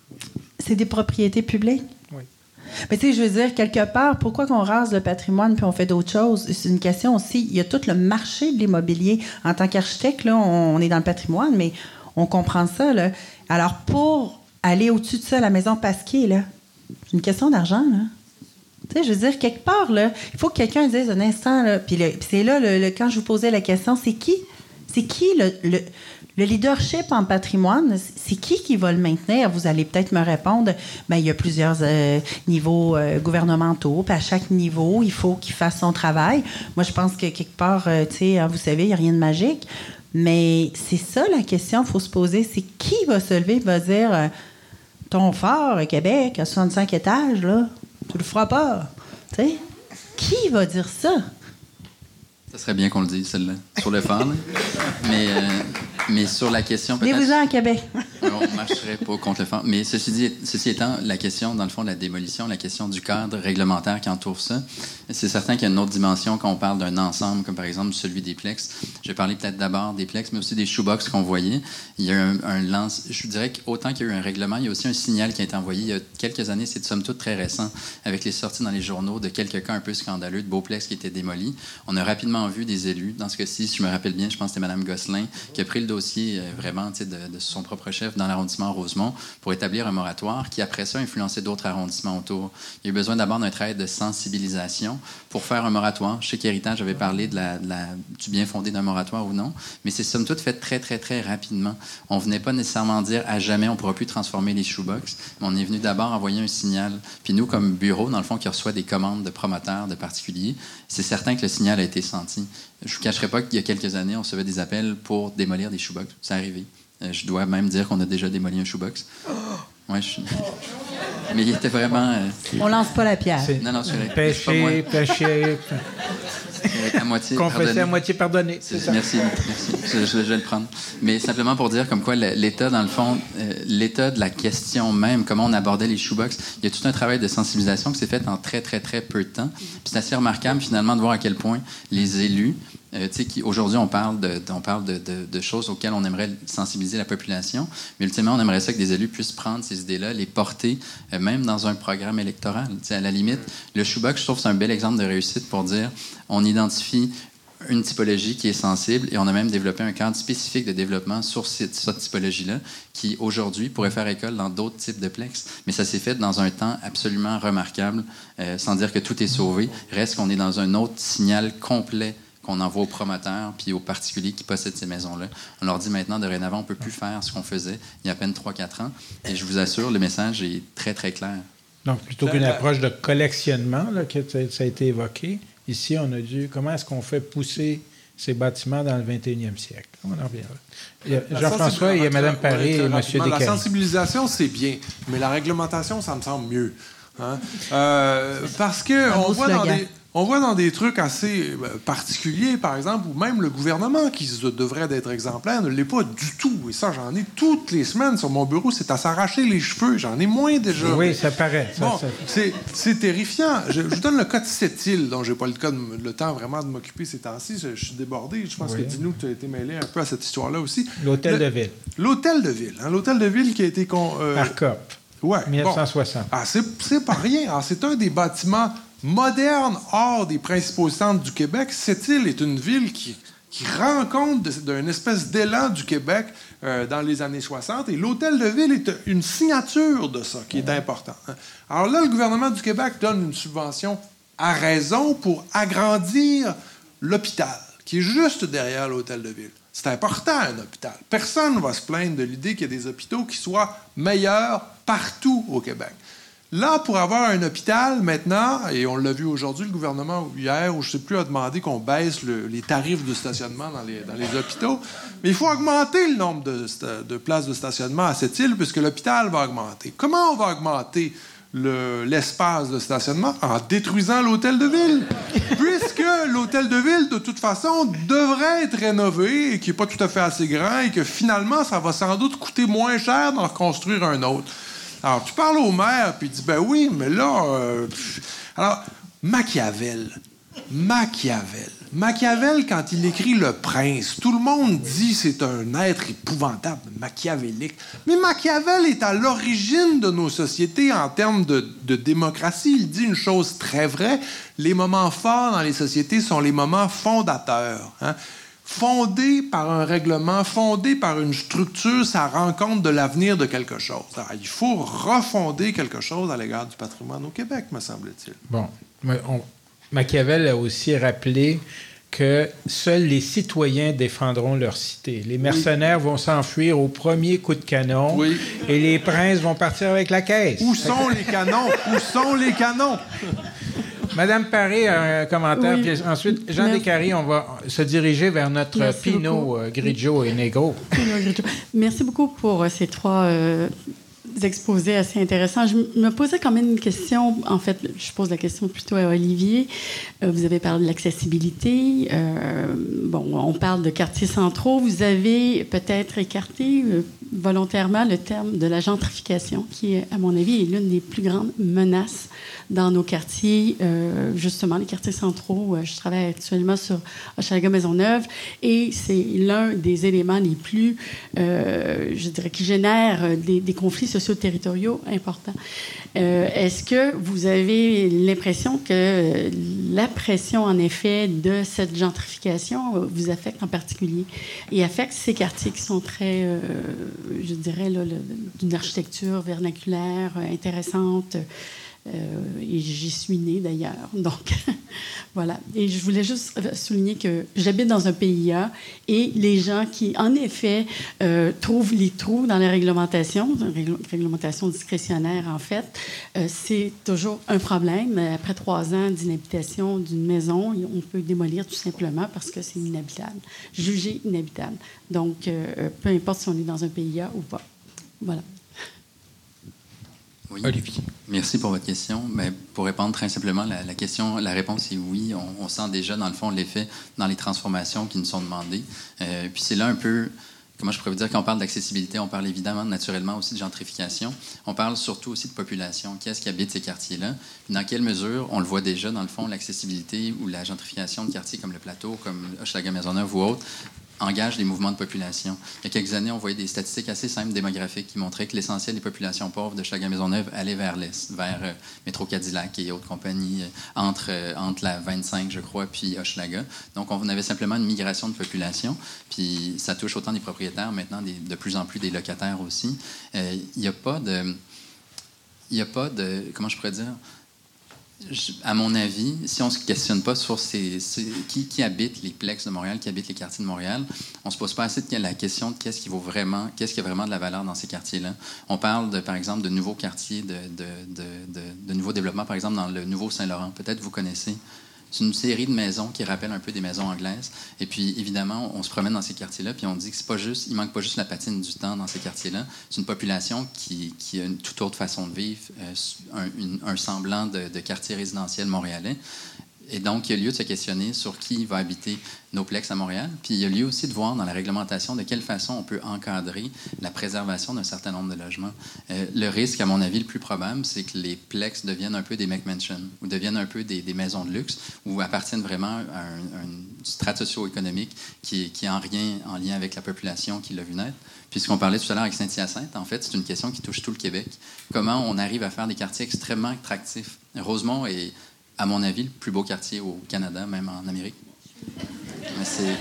S4: c'est des propriétés publiques?
S2: Oui.
S4: Mais tu sais, je veux dire, quelque part, pourquoi qu'on rase le patrimoine puis on fait d'autres choses? C'est une question aussi. Il y a tout le marché de l'immobilier. En tant qu'architecte, là, on est dans le patrimoine, mais on comprend ça, là. Alors, pour aller au-dessus de ça, la maison Pasquier, là, c'est une question d'argent, là. Tu sais, je veux dire, quelque part, là, il faut que quelqu'un dise un instant, là, puis, c'est là, le, le- quand je vous posais la question, c'est qui? C'est qui le, le, le leadership en patrimoine? C'est qui qui va le maintenir? Vous allez peut-être me répondre, ben, il y a plusieurs euh, niveaux euh, gouvernementaux, à chaque niveau, il faut qu'il fasse son travail. Moi, je pense que quelque part, euh, tu sais, hein, vous savez, il n'y a rien de magique. Mais c'est ça la question qu'il faut se poser. C'est qui va se lever et va dire ton fort Québec à 65 étages, là, tu le feras pas. Sais? Qui va dire ça?
S5: Ça serait bien qu'on le dise, celle-là, sur le là. mais, euh, mais sur la question.
S4: Venez-vous-en à Québec.
S5: on ne marcherait pas contre le phare. Mais ceci, dit, ceci étant, la question, dans le fond, de la démolition, la question du cadre réglementaire qui entoure ça, c'est certain qu'il y a une autre dimension quand on parle d'un ensemble, comme par exemple celui des plex. Je vais parler peut-être d'abord des plex, mais aussi des shoebox qu'on voyait. Il y a eu un, un lance. Je vous dirais qu'autant qu'il y a eu un règlement, il y a aussi un signal qui a été envoyé il y a quelques années, c'est de somme toute très récent, avec les sorties dans les journaux de quelques cas un peu scandaleux de Beauplex qui étaient démolis. On a rapidement vu des élus. Dans ce cas-ci, si je me rappelle bien, je pense que c'était Mme Gosselin qui a pris le dossier euh, vraiment de, son propre chef dans l'arrondissement Rosemont pour établir un moratoire qui, après ça, a influencé d'autres arrondissements autour. Il y a eu besoin d'abord d'un travail de sensibilisation pour faire un moratoire. Je sais qu'Héritage avait parlé de la, de la- du bien fondé d'un moratoire ou non, mais c'est somme toute fait très, très, très rapidement. On venait pas nécessairement dire à jamais on pourra plus transformer les shoebox, mais on est venu d'abord envoyer un signal. Puis nous, comme bureau, dans le fond, qui reçoit des commandes de promoteurs, de particuliers, c'est certain que le signal a été senti. Je vous cacherai pas qu'il y a quelques années, on recevait des appels pour démolir des shoebox. C'est arrivé. Euh, je dois même dire qu'on a déjà démoli un shoebox. Ouais, je Mais il était vraiment. euh,
S4: On lance pas la pierre.
S5: Non, non, c'est vrai. C'est à moitié.
S2: à moitié pardonné. C'est ça.
S5: Merci, merci. Je, je- je vais le prendre. Mais simplement pour dire comme quoi l'État, dans le fond, euh, l'état de la question même, comment on abordait les shoebox, il y a tout un travail de sensibilisation qui s'est fait en très, très, très peu de temps. Puis c'est assez remarquable, finalement, de voir à quel point les élus, euh, aujourd'hui, on parle, de, choses auxquelles on aimerait sensibiliser la population, mais ultimement, on aimerait ça que des élus puissent prendre ces idées-là, les porter, euh, même dans un programme électoral. À la limite, le shoebox, je trouve c'est un bel exemple de réussite pour dire on identifie une typologie qui est sensible et on a même développé un cadre spécifique de développement sur cette, cette typologie-là qui, aujourd'hui, pourrait faire école dans d'autres types de plex. Mais ça s'est fait dans un temps absolument remarquable, euh, sans dire que tout est sauvé. Reste qu'on est dans un autre signal complet qu'on envoie aux promoteurs puis aux particuliers qui possèdent ces maisons-là. On leur dit maintenant, dorénavant, on ne peut plus faire ce qu'on faisait il y a à peine 3-4 ans. Et je vous assure, le message est très, très clair.
S2: Donc, plutôt qu'une approche de collectionnement, là, que ça ça a été évoqué, ici, on a dû. Comment est-ce qu'on fait pousser ces bâtiments dans le 21e siècle? On en revient là. Il y a
S3: La
S2: Jean-François, il y a Mme Paré et M.
S3: rapidement, La sensibilisation, c'est bien, mais la réglementation, ça me semble mieux. hein? Euh, parce que on voit, dans des, on voit dans des trucs assez euh, particuliers, par exemple, où même le gouvernement, qui devrait d'être exemplaire, ne l'est pas du tout. Et ça, j'en ai toutes les semaines sur mon bureau. C'est à s'arracher les cheveux. J'en ai moins déjà.
S2: Oui, ça paraît. Ça,
S3: Bon,
S2: ça-
S3: c'est- c'est terrifiant. Je, je vous donne le cas de Sept-Îles, dont j'ai pas le, cas de m- le temps vraiment de m'occuper ces temps-ci. Je, je suis débordé. Je pense
S2: Oui.
S3: que tu as été mêlé un peu à cette histoire-là aussi.
S2: L'hôtel de ville,
S3: L'hôtel de ville. hein, L'hôtel de ville qui a été... Con, euh,
S2: par COP,
S3: ouais, bon.
S2: 1960.
S3: Ah, c'est pas rien. Alors, c'est un des bâtiments modernes hors des principaux centres du Québec. Cette île est une ville qui, qui rend compte d'une espèce d'élan du Québec euh, dans les années 60. Et l'hôtel de ville est une signature de ça qui est important. hein. Alors là, le gouvernement du Québec donne une subvention à raison pour agrandir l'hôpital, qui est juste derrière l'hôtel de ville. C'est important, un hôpital. Personne ne va se plaindre de l'idée qu'il y ait des hôpitaux qui soient meilleurs partout au Québec. Là, pour avoir un hôpital maintenant, et on l'a vu aujourd'hui, le gouvernement, ou hier, ou je ne sais plus, a demandé qu'on baisse le- les tarifs de stationnement dans les, hôpitaux. Mais il faut augmenter le nombre de, places de stationnement à cette île, puisque l'hôpital va augmenter. Comment on va augmenter le- l'espace de stationnement? En détruisant l'hôtel de ville. Puisque l'hôtel de ville, de toute façon, devrait être rénové et qui n'est pas tout à fait assez grand et que finalement, ça va sans doute coûter moins cher d'en reconstruire un autre. Alors, tu parles au maire, puis il dit, ben oui, mais là... euh. Alors, Machiavel. Machiavel.
S6: Machiavel, quand il écrit Le Prince, tout le monde dit c'est un être épouvantable, machiavélique. Mais Machiavel est à l'origine de nos sociétés en termes de, de, démocratie. Il dit une chose très vraie les moments forts dans les sociétés sont les moments fondateurs. Hein? Fondé par un règlement, fondé par une structure, ça rend compte de l'avenir de quelque chose. Alors, il faut refonder quelque chose à l'égard du patrimoine au Québec, me semble-t-il.
S2: Bon, on, Machiavel a aussi rappelé que seuls les citoyens défendront leur cité. Les mercenaires vont s'enfuir au premier coup de canon et les princes vont partir avec la caisse.
S6: Où sont les canons? Où sont les canons?
S2: Madame Paré, un commentaire. Puis ensuite, Jean Descaries, on va se diriger vers notre Pinot euh, Grigio et Negro.
S8: Merci beaucoup pour euh, ces trois euh, exposés assez intéressants. Je me posais quand même une question. En fait, je pose la question plutôt à Olivier. Vous avez parlé de l'accessibilité. Bon, on parle de quartiers centraux. Vous avez peut-être écarté volontairement le terme de la gentrification, qui, à mon avis, est l'une des plus grandes menaces dans nos quartiers, justement les quartiers centraux. je travaille actuellement sur Hochelaga Maisonneuve et c'est l'un des éléments les plus, je dirais, qui génère des, des conflits socio-territoriaux importants. Euh, est-ce que vous avez l'impression que la pression, en effet, de cette gentrification vous affecte en particulier et affecte ces quartiers qui sont très, euh, je dirais, d'une architecture vernaculaire intéressante? Euh, et j'y suis née d'ailleurs. Donc, voilà. Et je voulais juste souligner que j'habite dans un PIA et les gens qui, en effet, euh, trouvent les trous dans la réglementation, réglementation discrétionnaire en fait, euh, c'est toujours un problème. Après trois ans d'inhabitation d'une maison, on peut démolir tout simplement parce que c'est inhabitable, jugé inhabitable. Donc, peu importe si on est dans un PIA ou pas. Voilà.
S5: Oui. Olivier. Merci pour votre question. Mais pour répondre très simplement, la, la question, la réponse est oui. On, sent déjà, dans le fond, l'effet dans les transformations qui nous sont demandées. Euh, puis c'est là un peu, comment je pourrais vous dire, quand on parle d'accessibilité, on parle évidemment, naturellement aussi de gentrification. On parle surtout aussi de population. Qui est-ce qui habite ces quartiers-là? Dans quelle mesure, on le voit déjà, dans le fond, l'accessibilité ou la gentrification de quartiers comme le Plateau, comme Hochelaga Maisonneuve ou autres, engage des mouvements de population. Il y a quelques années, on voyait des statistiques assez simples démographiques qui montraient que l'essentiel des populations pauvres de Chaga Maisonneuve allait vers l'est, vers euh, Métro Cadillac et autres compagnies, euh, entre, euh, entre la 25, je crois, puis Hochelaga. Donc, on avait simplement une migration de population, puis ça touche autant des propriétaires, maintenant de plus en plus des locataires aussi. Il n'y a pas de... Il n'y a pas de... Comment je pourrais dire à mon avis, si on ne se questionne pas sur qui, habite les plexes de Montréal, qui habite les quartiers de Montréal, on ne se pose pas assez la question de qu'est-ce qui vaut vraiment, qu'est-ce qui a vraiment de la valeur dans ces quartiers-là. On parle, par exemple, de nouveaux quartiers, de, de nouveaux développements, par exemple, dans le Nouveau Saint-Laurent. Peut-être vous connaissez. C'est une série de maisons qui rappellent un peu des maisons anglaises. Et puis, évidemment, on se promène dans ces quartiers-là, puis on dit que c'est pas juste, il manque pas juste la patine du temps dans ces quartiers-là. C'est une population qui, a une toute autre façon de vivre, euh, un, semblant de quartier résidentiel montréalais. Et donc, il y a lieu de se questionner sur qui va habiter nos plex à Montréal. Puis il y a lieu aussi de voir dans la réglementation de quelle façon on peut encadrer la préservation d'un certain nombre de logements. Euh, le risque, à mon avis, le plus probable, c'est que les plex deviennent un peu des McMansion ou deviennent un peu des, maisons de luxe ou appartiennent vraiment à un, strate socio-économique qui, qui est en rien en lien avec la population qui l'a vu naître. Puisqu'on parlait tout à l'heure avec Saint-Hyacinthe, en fait, c'est une question qui touche tout le Québec. Comment on arrive à faire des quartiers extrêmement attractifs? Rosemont est à mon avis, le plus beau quartier au Canada, même en Amérique.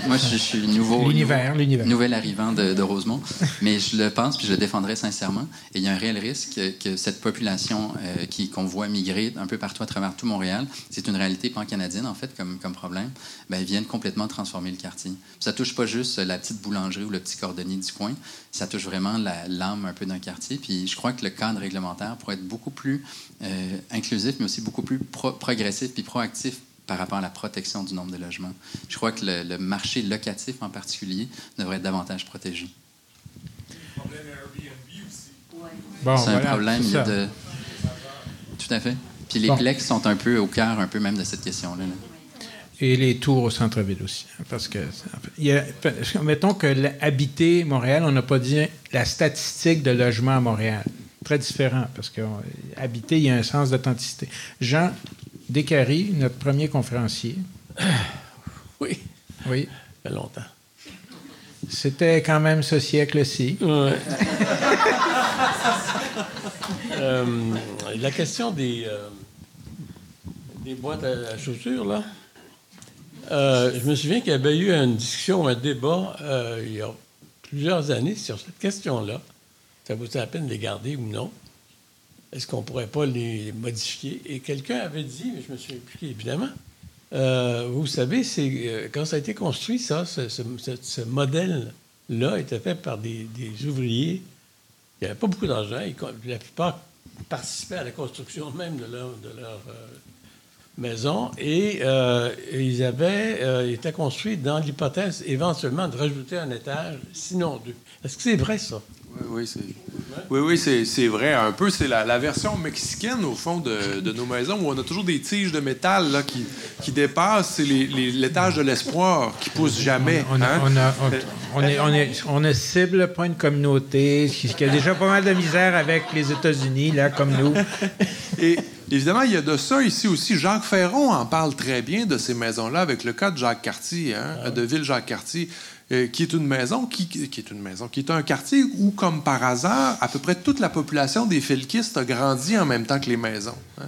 S5: Moi, je, suis nouveau, nouvel arrivant de, Rosemont, mais je le pense puis je le défendrai sincèrement. Et il y a un réel risque que, cette population euh, qui qu'on voit migrer un peu partout à travers tout Montréal, c'est une réalité pan-canadienne en fait comme, comme problème, ben, vienne complètement transformer le quartier. Ça touche pas juste la petite boulangerie ou le petit cordonnier du coin, ça touche vraiment l'âme un peu d'un quartier. Puis je crois que le cadre réglementaire pourrait être beaucoup plus euh, inclusif, mais aussi beaucoup plus progressif puis proactif par rapport à la protection du nombre de logements. Je crois que le, marché locatif en particulier devrait être davantage protégé. c'est un problème de... Tout à fait. Puis les plex sont un peu au cœur un peu même de cette question-là.
S2: Et les tours au centre-ville aussi. Hein, parce que, mettons que habiter Montréal, on n'a pas dit la statistique de logement à Montréal. Très différent, parce qu'habiter, il y a un sens d'authenticité. Jean, Descaries, notre premier conférencier.
S9: Oui.
S2: Oui.
S9: Ça fait longtemps.
S2: C'était quand même ce siècle-ci.
S9: Ouais. Euh, la question des, euh, des boîtes à, chaussures, là. Euh, je me souviens qu'il y avait eu une discussion, un débat il y a plusieurs années sur cette question-là. Ça vaut la peine de les garder ou non? Est-ce qu'on ne pourrait pas les modifier? Et quelqu'un avait dit, mais je me suis impliqué évidemment, vous savez, c'est quand ça a été construit, ça, ce, modèle-là était fait par des, ouvriers. Il n'y avait pas beaucoup d'argent. La plupart participaient à la construction même de leur, euh, maison et euh, ils avaient euh, été construits dans l'hypothèse éventuellement de rajouter un étage, sinon deux. Est-ce que c'est vrai ça?
S3: Oui, c'est. Oui, oui, c'est vrai. Un peu, c'est la, version mexicaine, au fond, de, de, nos maisons, où on a toujours des tiges de métal là, qui, qui dépassent. C'est l'étage de l'espoir qui pousse jamais.
S2: On,
S3: hein?
S2: on, a, on, est, on, est, on ne cible pas une communauté qui a déjà pas mal de misère avec les États-Unis, là, comme nous.
S3: Et évidemment, il y a de ça ici aussi. Jacques Ferron en parle très bien de ces maisons-là avec le cas de Jacques Cartier, hein, de Ville-Jacques-Cartier. Euh, qui est une maison, qui, est une maison, qui est un quartier où, comme par hasard, à peu près toute la population des Felkistes a grandi en même temps que les maisons. Hein.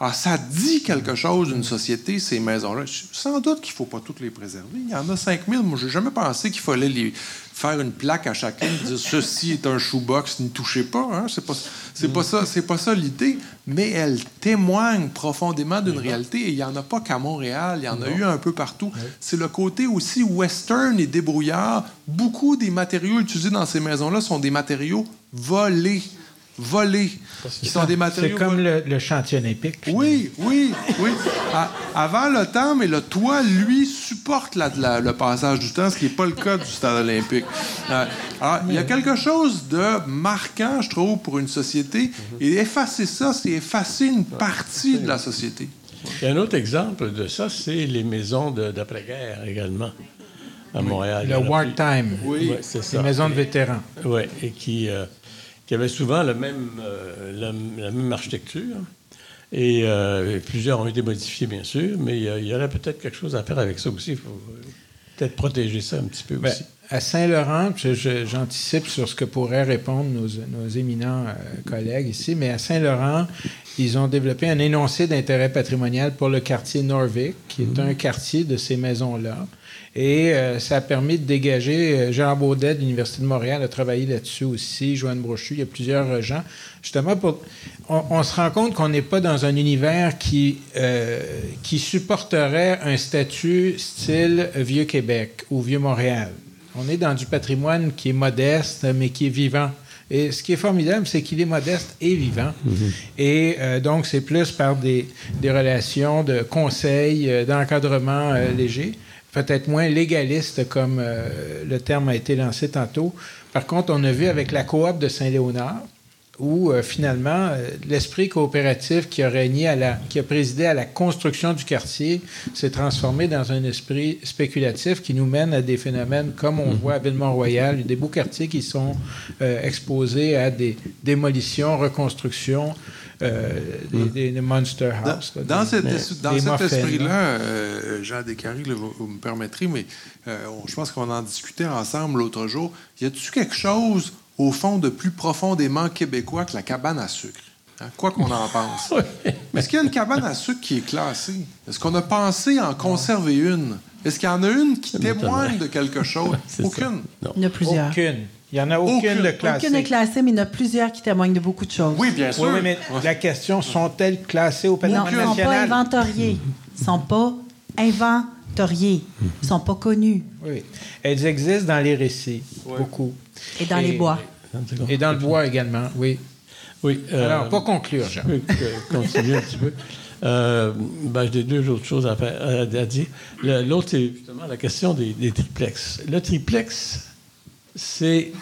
S3: Alors, ça dit quelque chose d'une société, ces maisons-là. Sans doute qu'il ne faut pas toutes les préserver. Il y en a 5000. Moi, je n'ai jamais pensé qu'il fallait les, faire une plaque à chacun, dire ceci est un shoebox, n'y touchez pas. Hein? C'est pas, c'est pas ça, c'est pas ça l'idée. Mais elle témoigne profondément d'une réalité et il n'y en a pas qu'à Montréal, il y en a eu un peu partout. C'est le côté aussi western et débrouillard. Beaucoup des matériaux utilisés dans ces maisons-là sont des matériaux volés volés, qui sont des matériaux.
S2: C'est comme le, chantier olympique.
S3: Oui, oui, oui. avant le temps, mais le toit, lui, supporte le passage du temps, ce qui n'est pas le cas du stade olympique. Euh, alors, il y a quelque chose de marquant, je trouve, pour une société. Et effacer ça, c'est effacer une partie de la société.
S9: un autre exemple de ça, c'est les maisons d'après-guerre également à Montréal.
S2: Le wartime. Oui, c'est ça. Les maisons de vétérans.
S9: Oui, et qui. Euh, qui avait souvent le même, euh, la, même architecture. Et euh, plusieurs ont été modifiés, bien sûr, mais il y, aurait peut-être quelque chose à faire avec ça aussi. Il faut peut-être protéger ça un petit peu ben, aussi.
S2: À Saint-Laurent, j'anticipe sur ce que pourraient répondre nos, nos éminents euh, collègues ici, mais à Saint-Laurent, ils ont développé un énoncé d'intérêt patrimonial pour le quartier Norvik, qui est mmh. un quartier de ces maisons-là. Et euh, ça a permis de dégager. Euh, Jean Baudet de l'Université de Montréal a travaillé là-dessus aussi, Joanne Brochu, il y a plusieurs euh, gens. Justement, pour, on, se rend compte qu'on n'est pas dans un univers qui, qui supporterait un statut style Vieux-Québec ou Vieux-Montréal. On est dans du patrimoine qui est modeste, mais qui est vivant. Et ce qui est formidable, c'est qu'il est modeste et vivant. Mm-hmm. Et donc, c'est plus par des, des relations de conseil, d'encadrement léger peut-être moins légaliste comme euh, le terme a été lancé tantôt. Par contre, on a vu avec la coop de Saint-Léonard, où euh, finalement euh, l'esprit coopératif qui a régné à la, qui a présidé à la construction du quartier s'est transformé dans un esprit spéculatif qui nous mène à des phénomènes comme on mhm. voit à Villemont-Royal, des beaux quartiers qui sont exposés à des démolitions, reconstructions, euh, des, Monster House.
S3: Dans, cet, esprit-là, euh, Jean Descaries, vous, me permettrez, mais euh, je pense qu'on en discutait ensemble l'autre jour. Y a-t-il quelque chose, au fond, de plus profondément québécois que la cabane à sucre? Hein? Quoi qu'on en pense. Est-ce qu'il y a une cabane à sucre qui est classée? Est-ce qu'on a pensé en conserver une? Est-ce qu'il y en a une qui témoigne de quelque chose? Aucune.
S4: Il y en a plusieurs.
S2: Aucune. Il n'y en a aucune, de classée.
S4: Aucune est classée, mais il y en a plusieurs qui témoignent de beaucoup de choses.
S3: Oui, bien sûr. Oui,
S2: mais la question, sont-elles classées au patrimoine
S4: national?
S2: Ils ne
S4: sont pas inventoriées. Ils ne sont pas Ils ne sont pas connus.
S2: Oui. Elles existent dans les récits, beaucoup.
S4: Et dans les bois.
S2: Et dans le bois également, oui.
S9: Oui.
S2: Euh, Alors, pour conclure, Jean.
S9: continuer un petit peu. Euh, ben, J'ai deux autres choses à, faire, à dire. L'autre, c'est justement la question des, des triplex. Le triplex, c'est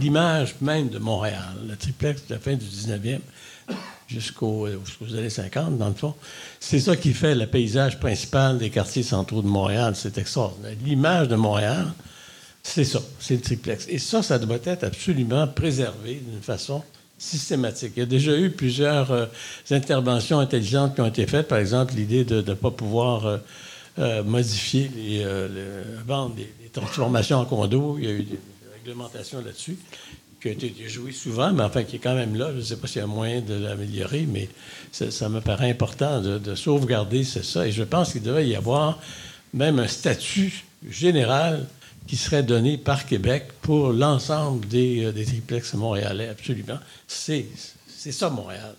S9: l'image même de Montréal. Le triplex de la fin du 19e jusqu'aux années 50, dans le fond. C'est ça qui fait le paysage principal des quartiers centraux de Montréal. C'est extraordinaire. L'image de Montréal, c'est ça, c'est le triplex. Et ça, ça doit être absolument préservé d'une façon systématique. Il y a déjà eu plusieurs euh, interventions intelligentes qui ont été faites. Par exemple, l'idée de ne pas pouvoir... Euh, euh, modifier les, euh, des, transformations en condo. Il y a eu des, réglementations là-dessus qui ont été jouées souvent, mais enfin qui est quand même là. Je ne sais pas s'il y a moyen de l'améliorer, mais ça, me paraît important de, sauvegarder ça. Et je pense qu'il devrait y avoir même un statut général qui serait donné par Québec pour l'ensemble des, des triplex montréalais, absolument. C'est ça, Montréal.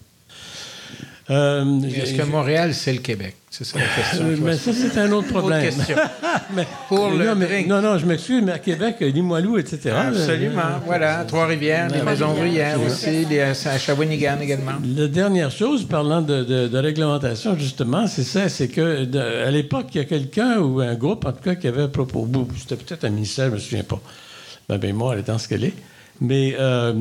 S2: Euh, Est-ce que Montréal, c'est le Québec? C'est ça la question.
S9: Euh, mais ça, c'est un autre problème. mais,
S2: Pour le
S9: non, non, non, je m'excuse, mais à Québec, Limoilou, etc.
S2: Absolument. Euh, voilà. Trois-Rivières, les Maisons Ouvrières aussi, les, à Shawinigan également.
S9: La dernière chose, parlant de, de, réglementation, justement, c'est ça, c'est que à l'époque, il y a quelqu'un ou un groupe, en tout cas, qui avait proposé, c'était peut-être un ministère, je ne me souviens pas, ma mémoire étant ce qu'elle est, mais euh,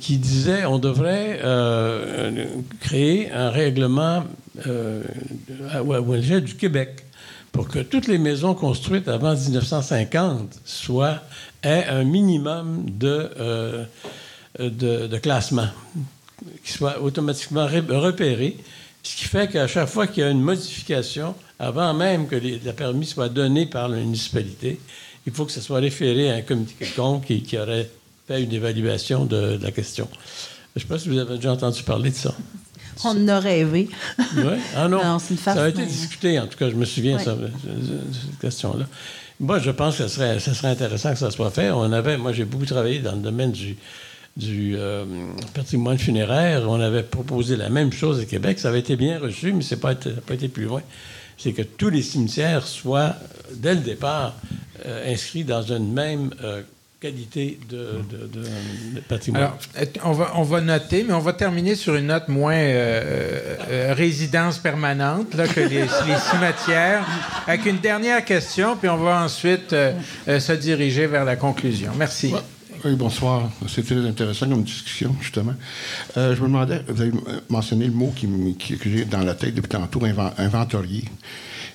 S9: qui disait on devrait euh, créer un règlement euh, à, du Québec pour que toutes les maisons construites avant 1950 soient aient un minimum de, euh, de, classement qui soit automatiquement repéré, ce qui fait qu'à chaque fois qu'il y a une modification, avant même que les, la permis soit donné par la municipalité, il faut que ce soit référé à un comité quelconque qui aurait fait une évaluation de, la question. Je ne sais pas si vous avez déjà entendu parler de ça.
S4: On a rêvé.
S9: oui? Ah non. ça a été discuté, en tout cas, je me souviens de cette question-là. Moi, je pense que ce serait, serait intéressant que ça soit fait. On avait, moi, j'ai beaucoup travaillé dans le domaine du, du euh, patrimoine funéraire. On avait proposé la même chose au Québec. Ça avait été bien reçu, mais ça n'a pas, pas, été plus loin. C'est que tous les cimetières soient, dès le départ, euh, inscrits dans une même euh, qualité de, patrimoine.
S2: Alors, on va, on va noter, mais on va terminer sur une note moins euh, euh, résidence permanente là, que les, cimetières, avec une dernière question, puis on va ensuite euh, se diriger vers la conclusion. Merci.
S10: Oui, bonsoir. C'est très intéressant comme discussion, justement. je me demandais, vous avez mentionné le mot qui, qui que j'ai dans la tête depuis tantôt, inventorier.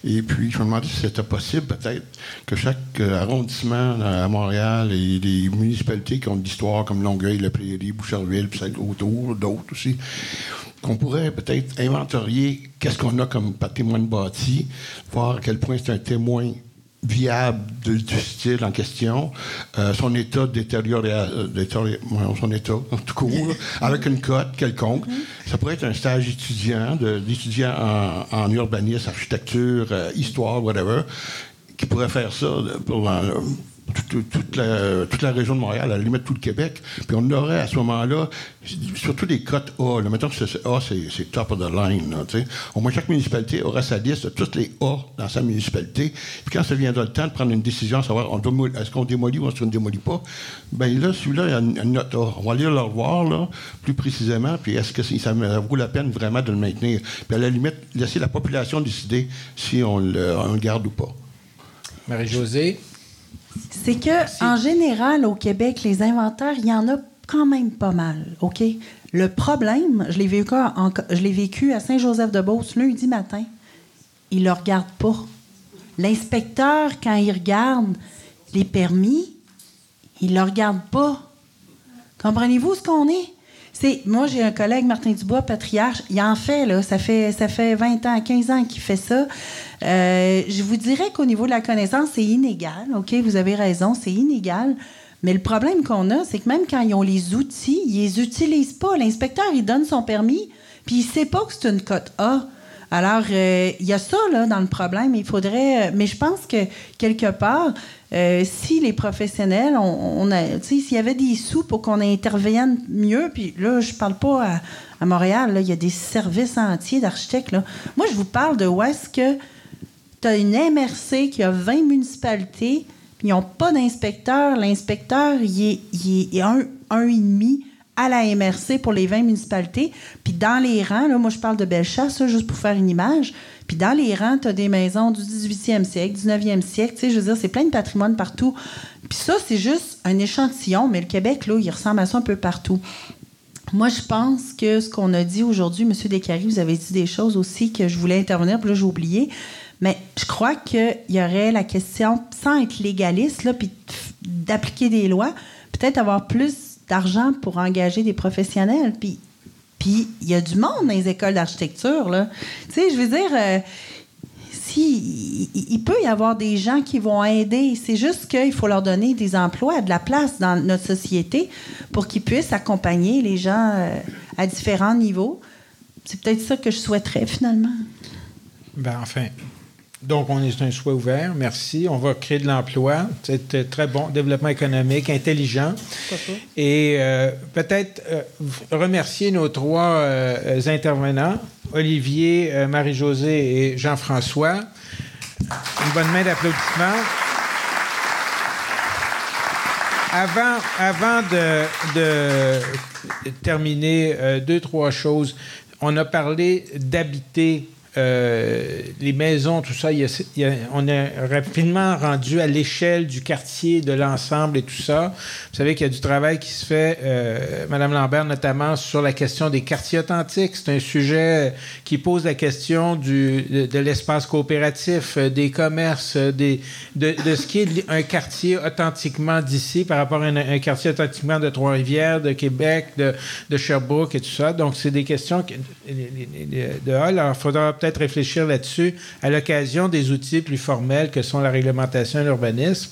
S10: Et puis, je me demandais si c'était possible, peut-être, que chaque euh, arrondissement à Montréal et les municipalités qui ont de l'histoire, comme Longueuil, La Prairie, Boucherville, puis autour, d'autres aussi, qu'on pourrait peut-être inventorier qu'est-ce qu'on a comme patrimoine bâti, voir à quel point c'est un témoin viable du style en question, euh, son état détérioré, euh, son état tout court, avec une cote quelconque. Ça pourrait être un stage étudiant, d'étudiant en, en, urbanisme, architecture, euh, histoire, whatever, qui pourrait faire ça pour toute, la, région de Montréal, à la limite tout le Québec. Puis on aurait à ce moment-là, surtout des cotes A. Là, mettons que A, c'est top of the line. Au moins, chaque municipalité aura sa liste de toutes les A dans sa municipalité. Puis quand ça viendra le temps de prendre une décision, savoir est-ce qu'on démolit ou est-ce qu'on ne démolit pas, bien là, celui-là, il y a une, note A. On va aller le revoir là, plus précisément, puis est-ce que ça vaut la peine vraiment de le maintenir? Puis à la limite, laisser la population décider si on le garde ou pas.
S2: Marie-Josée?
S4: C'est que, en général, au Québec, les inventaires, il y en a quand même pas mal, OK? Le problème, je l'ai vécu, je l'ai vécu à Saint-Joseph-de-Beauce lundi matin. Il ne le regarde pas. L'inspecteur, quand il regarde les permis, il ne le regarde pas. Comprenez-vous ce qu'on est? C'est, moi, j'ai un collègue, Martin Dubois, patriarche, il en fait, là, ça fait, ça fait 20 ans, 15 ans qu'il fait ça. Euh, je vous dirais qu'au niveau de la connaissance, c'est inégal, OK? Vous avez raison, c'est inégal. Mais le problème qu'on a, c'est que même quand ils ont les outils, ils les utilisent pas. L'inspecteur, il donne son permis, puis il sait pas que c'est une cote A. Alors, euh, il y a ça là, dans le problème. Il faudrait. Euh, mais je pense que quelque part, si les professionnels, on, s'il y avait des sous pour qu'on intervienne mieux, puis là, je parle pas à, Montréal, il y a des services entiers d'architectes. Moi, je vous parle de où est-ce que tu as une MRC qui a 20 municipalités, puis ils n'ont pas d'inspecteur. L'inspecteur, il est, un, un et demi à la MRC pour les 20 municipalités. Puis dans les rangs, là, moi je parle de Bellechasse, juste pour faire une image. Puis dans les rangs, tu as des maisons du 18e siècle, 19e siècle. Tu sais, je veux dire, c'est plein de patrimoine partout. Puis ça, c'est juste un échantillon, mais le Québec, là, il ressemble à ça un peu partout. Moi, je pense que ce qu'on a dit aujourd'hui, M. Descaries, vous avez dit des choses aussi que je voulais intervenir, puis là, j'ai oublié. Mais je crois qu'il y aurait la question, sans être légaliste, là, puis d'appliquer des lois, peut-être avoir plus d'argent pour engager des professionnels. Puis puis il y a du monde dans les écoles d'architecture. Tu sais, je veux dire, euh, aussi, il, peut y avoir des gens qui vont aider. C'est juste qu'il faut leur donner des emplois, de la place dans notre société pour qu'ils puissent accompagner les gens euh, à différents niveaux. C'est peut-être ça que je souhaiterais finalement.
S2: Ben, enfin, donc, on est un souhait ouvert. Merci. On va créer de l'emploi. C'est très bon. Développement économique, intelligent. Et euh, peut-être euh, remercier nos trois euh, intervenants, Olivier, Marie-Josée et Jean-François. Une bonne main d'applaudissement. Avant, avant de, de terminer, deux, trois choses. On a parlé d'habiter euh, les maisons, tout ça, on est rapidement rendu à l'échelle du quartier, de l'ensemble et tout ça. Vous savez qu'il y a du travail qui se fait, euh, Madame Lambert, notamment sur la question des quartiers authentiques. C'est un sujet qui pose la question du, de, l'espace coopératif, euh, des commerces, des, de, ce qui est un quartier authentiquement d'ici par rapport à un, quartier authentiquement de Trois-Rivières, de Québec, de, de, Sherbrooke et tout ça. Donc, c'est des questions de Hall. Alors, faudra peut-être réfléchir là-dessus à l'occasion des outils plus formels que sont la réglementation et l'urbanisme.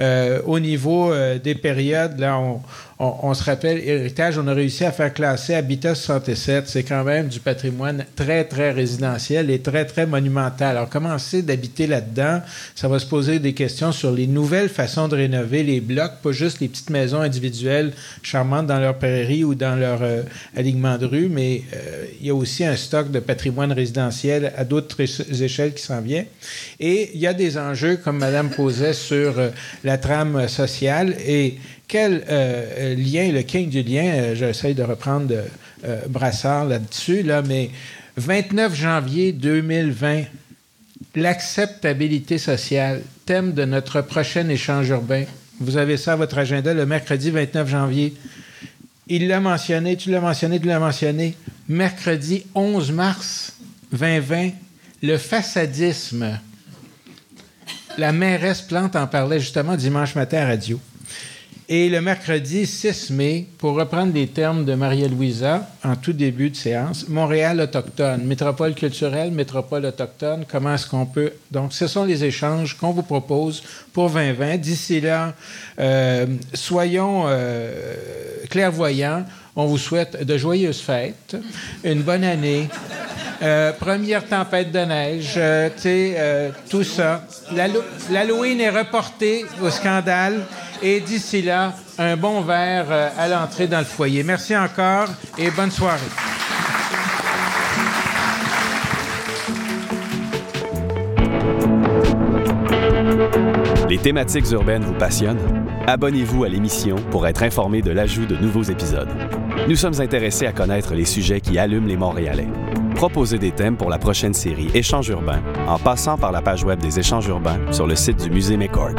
S2: Euh, au niveau euh, des périodes, là, on, on, se rappelle, Héritage, on a réussi à faire classer Habitat 67. C'est quand même du patrimoine très, très résidentiel et très, très monumental. Alors, commencer d'habiter là-dedans, ça va se poser des questions sur les nouvelles façons de rénover les blocs, pas juste les petites maisons individuelles charmantes dans leur prairie ou dans leur euh, alignement de rue, mais euh, il y a aussi un stock de patrimoine résidentiel à d'autres échelles qui s'en vient. Et il y a des enjeux, comme Madame posait, sur euh, la trame sociale et quel euh, lien, le king du lien, euh, j'essaie de reprendre euh, Brassard là-dessus, là, mais 29 janvier 2020, l'acceptabilité sociale, thème de notre prochain échange urbain. Vous avez ça à votre agenda le mercredi 29 janvier. Il l'a mentionné, tu l'as mentionné, tu l'as mentionné. Mercredi 11 mars 2020, le façadisme. La mairesse Plante en parlait justement dimanche matin à radio. Et le mercredi 6 mai, pour reprendre les termes de Maria-Louisa en tout début de séance, Montréal autochtone, métropole culturelle, métropole autochtone, comment est-ce qu'on peut... Donc, ce sont les échanges qu'on vous propose pour 2020. D'ici là, euh, soyons euh, clairvoyants. On vous souhaite de joyeuses fêtes, une bonne année. Euh, première tempête de neige, tu sais, tout ça. L'Halloween est reporté au scandale. Et d'ici là, un bon verre euh, à l'entrée dans le foyer. Merci encore et bonne soirée.
S1: Les thématiques urbaines vous passionnent? Abonnez-vous à l'émission pour être informé de l'ajout de nouveaux épisodes. Nous sommes intéressés à connaître les sujets qui allument les Montréalais. Proposez des thèmes pour la prochaine série Échanges urbains en passant par la page web des Échanges urbains sur le site du Musée McCord.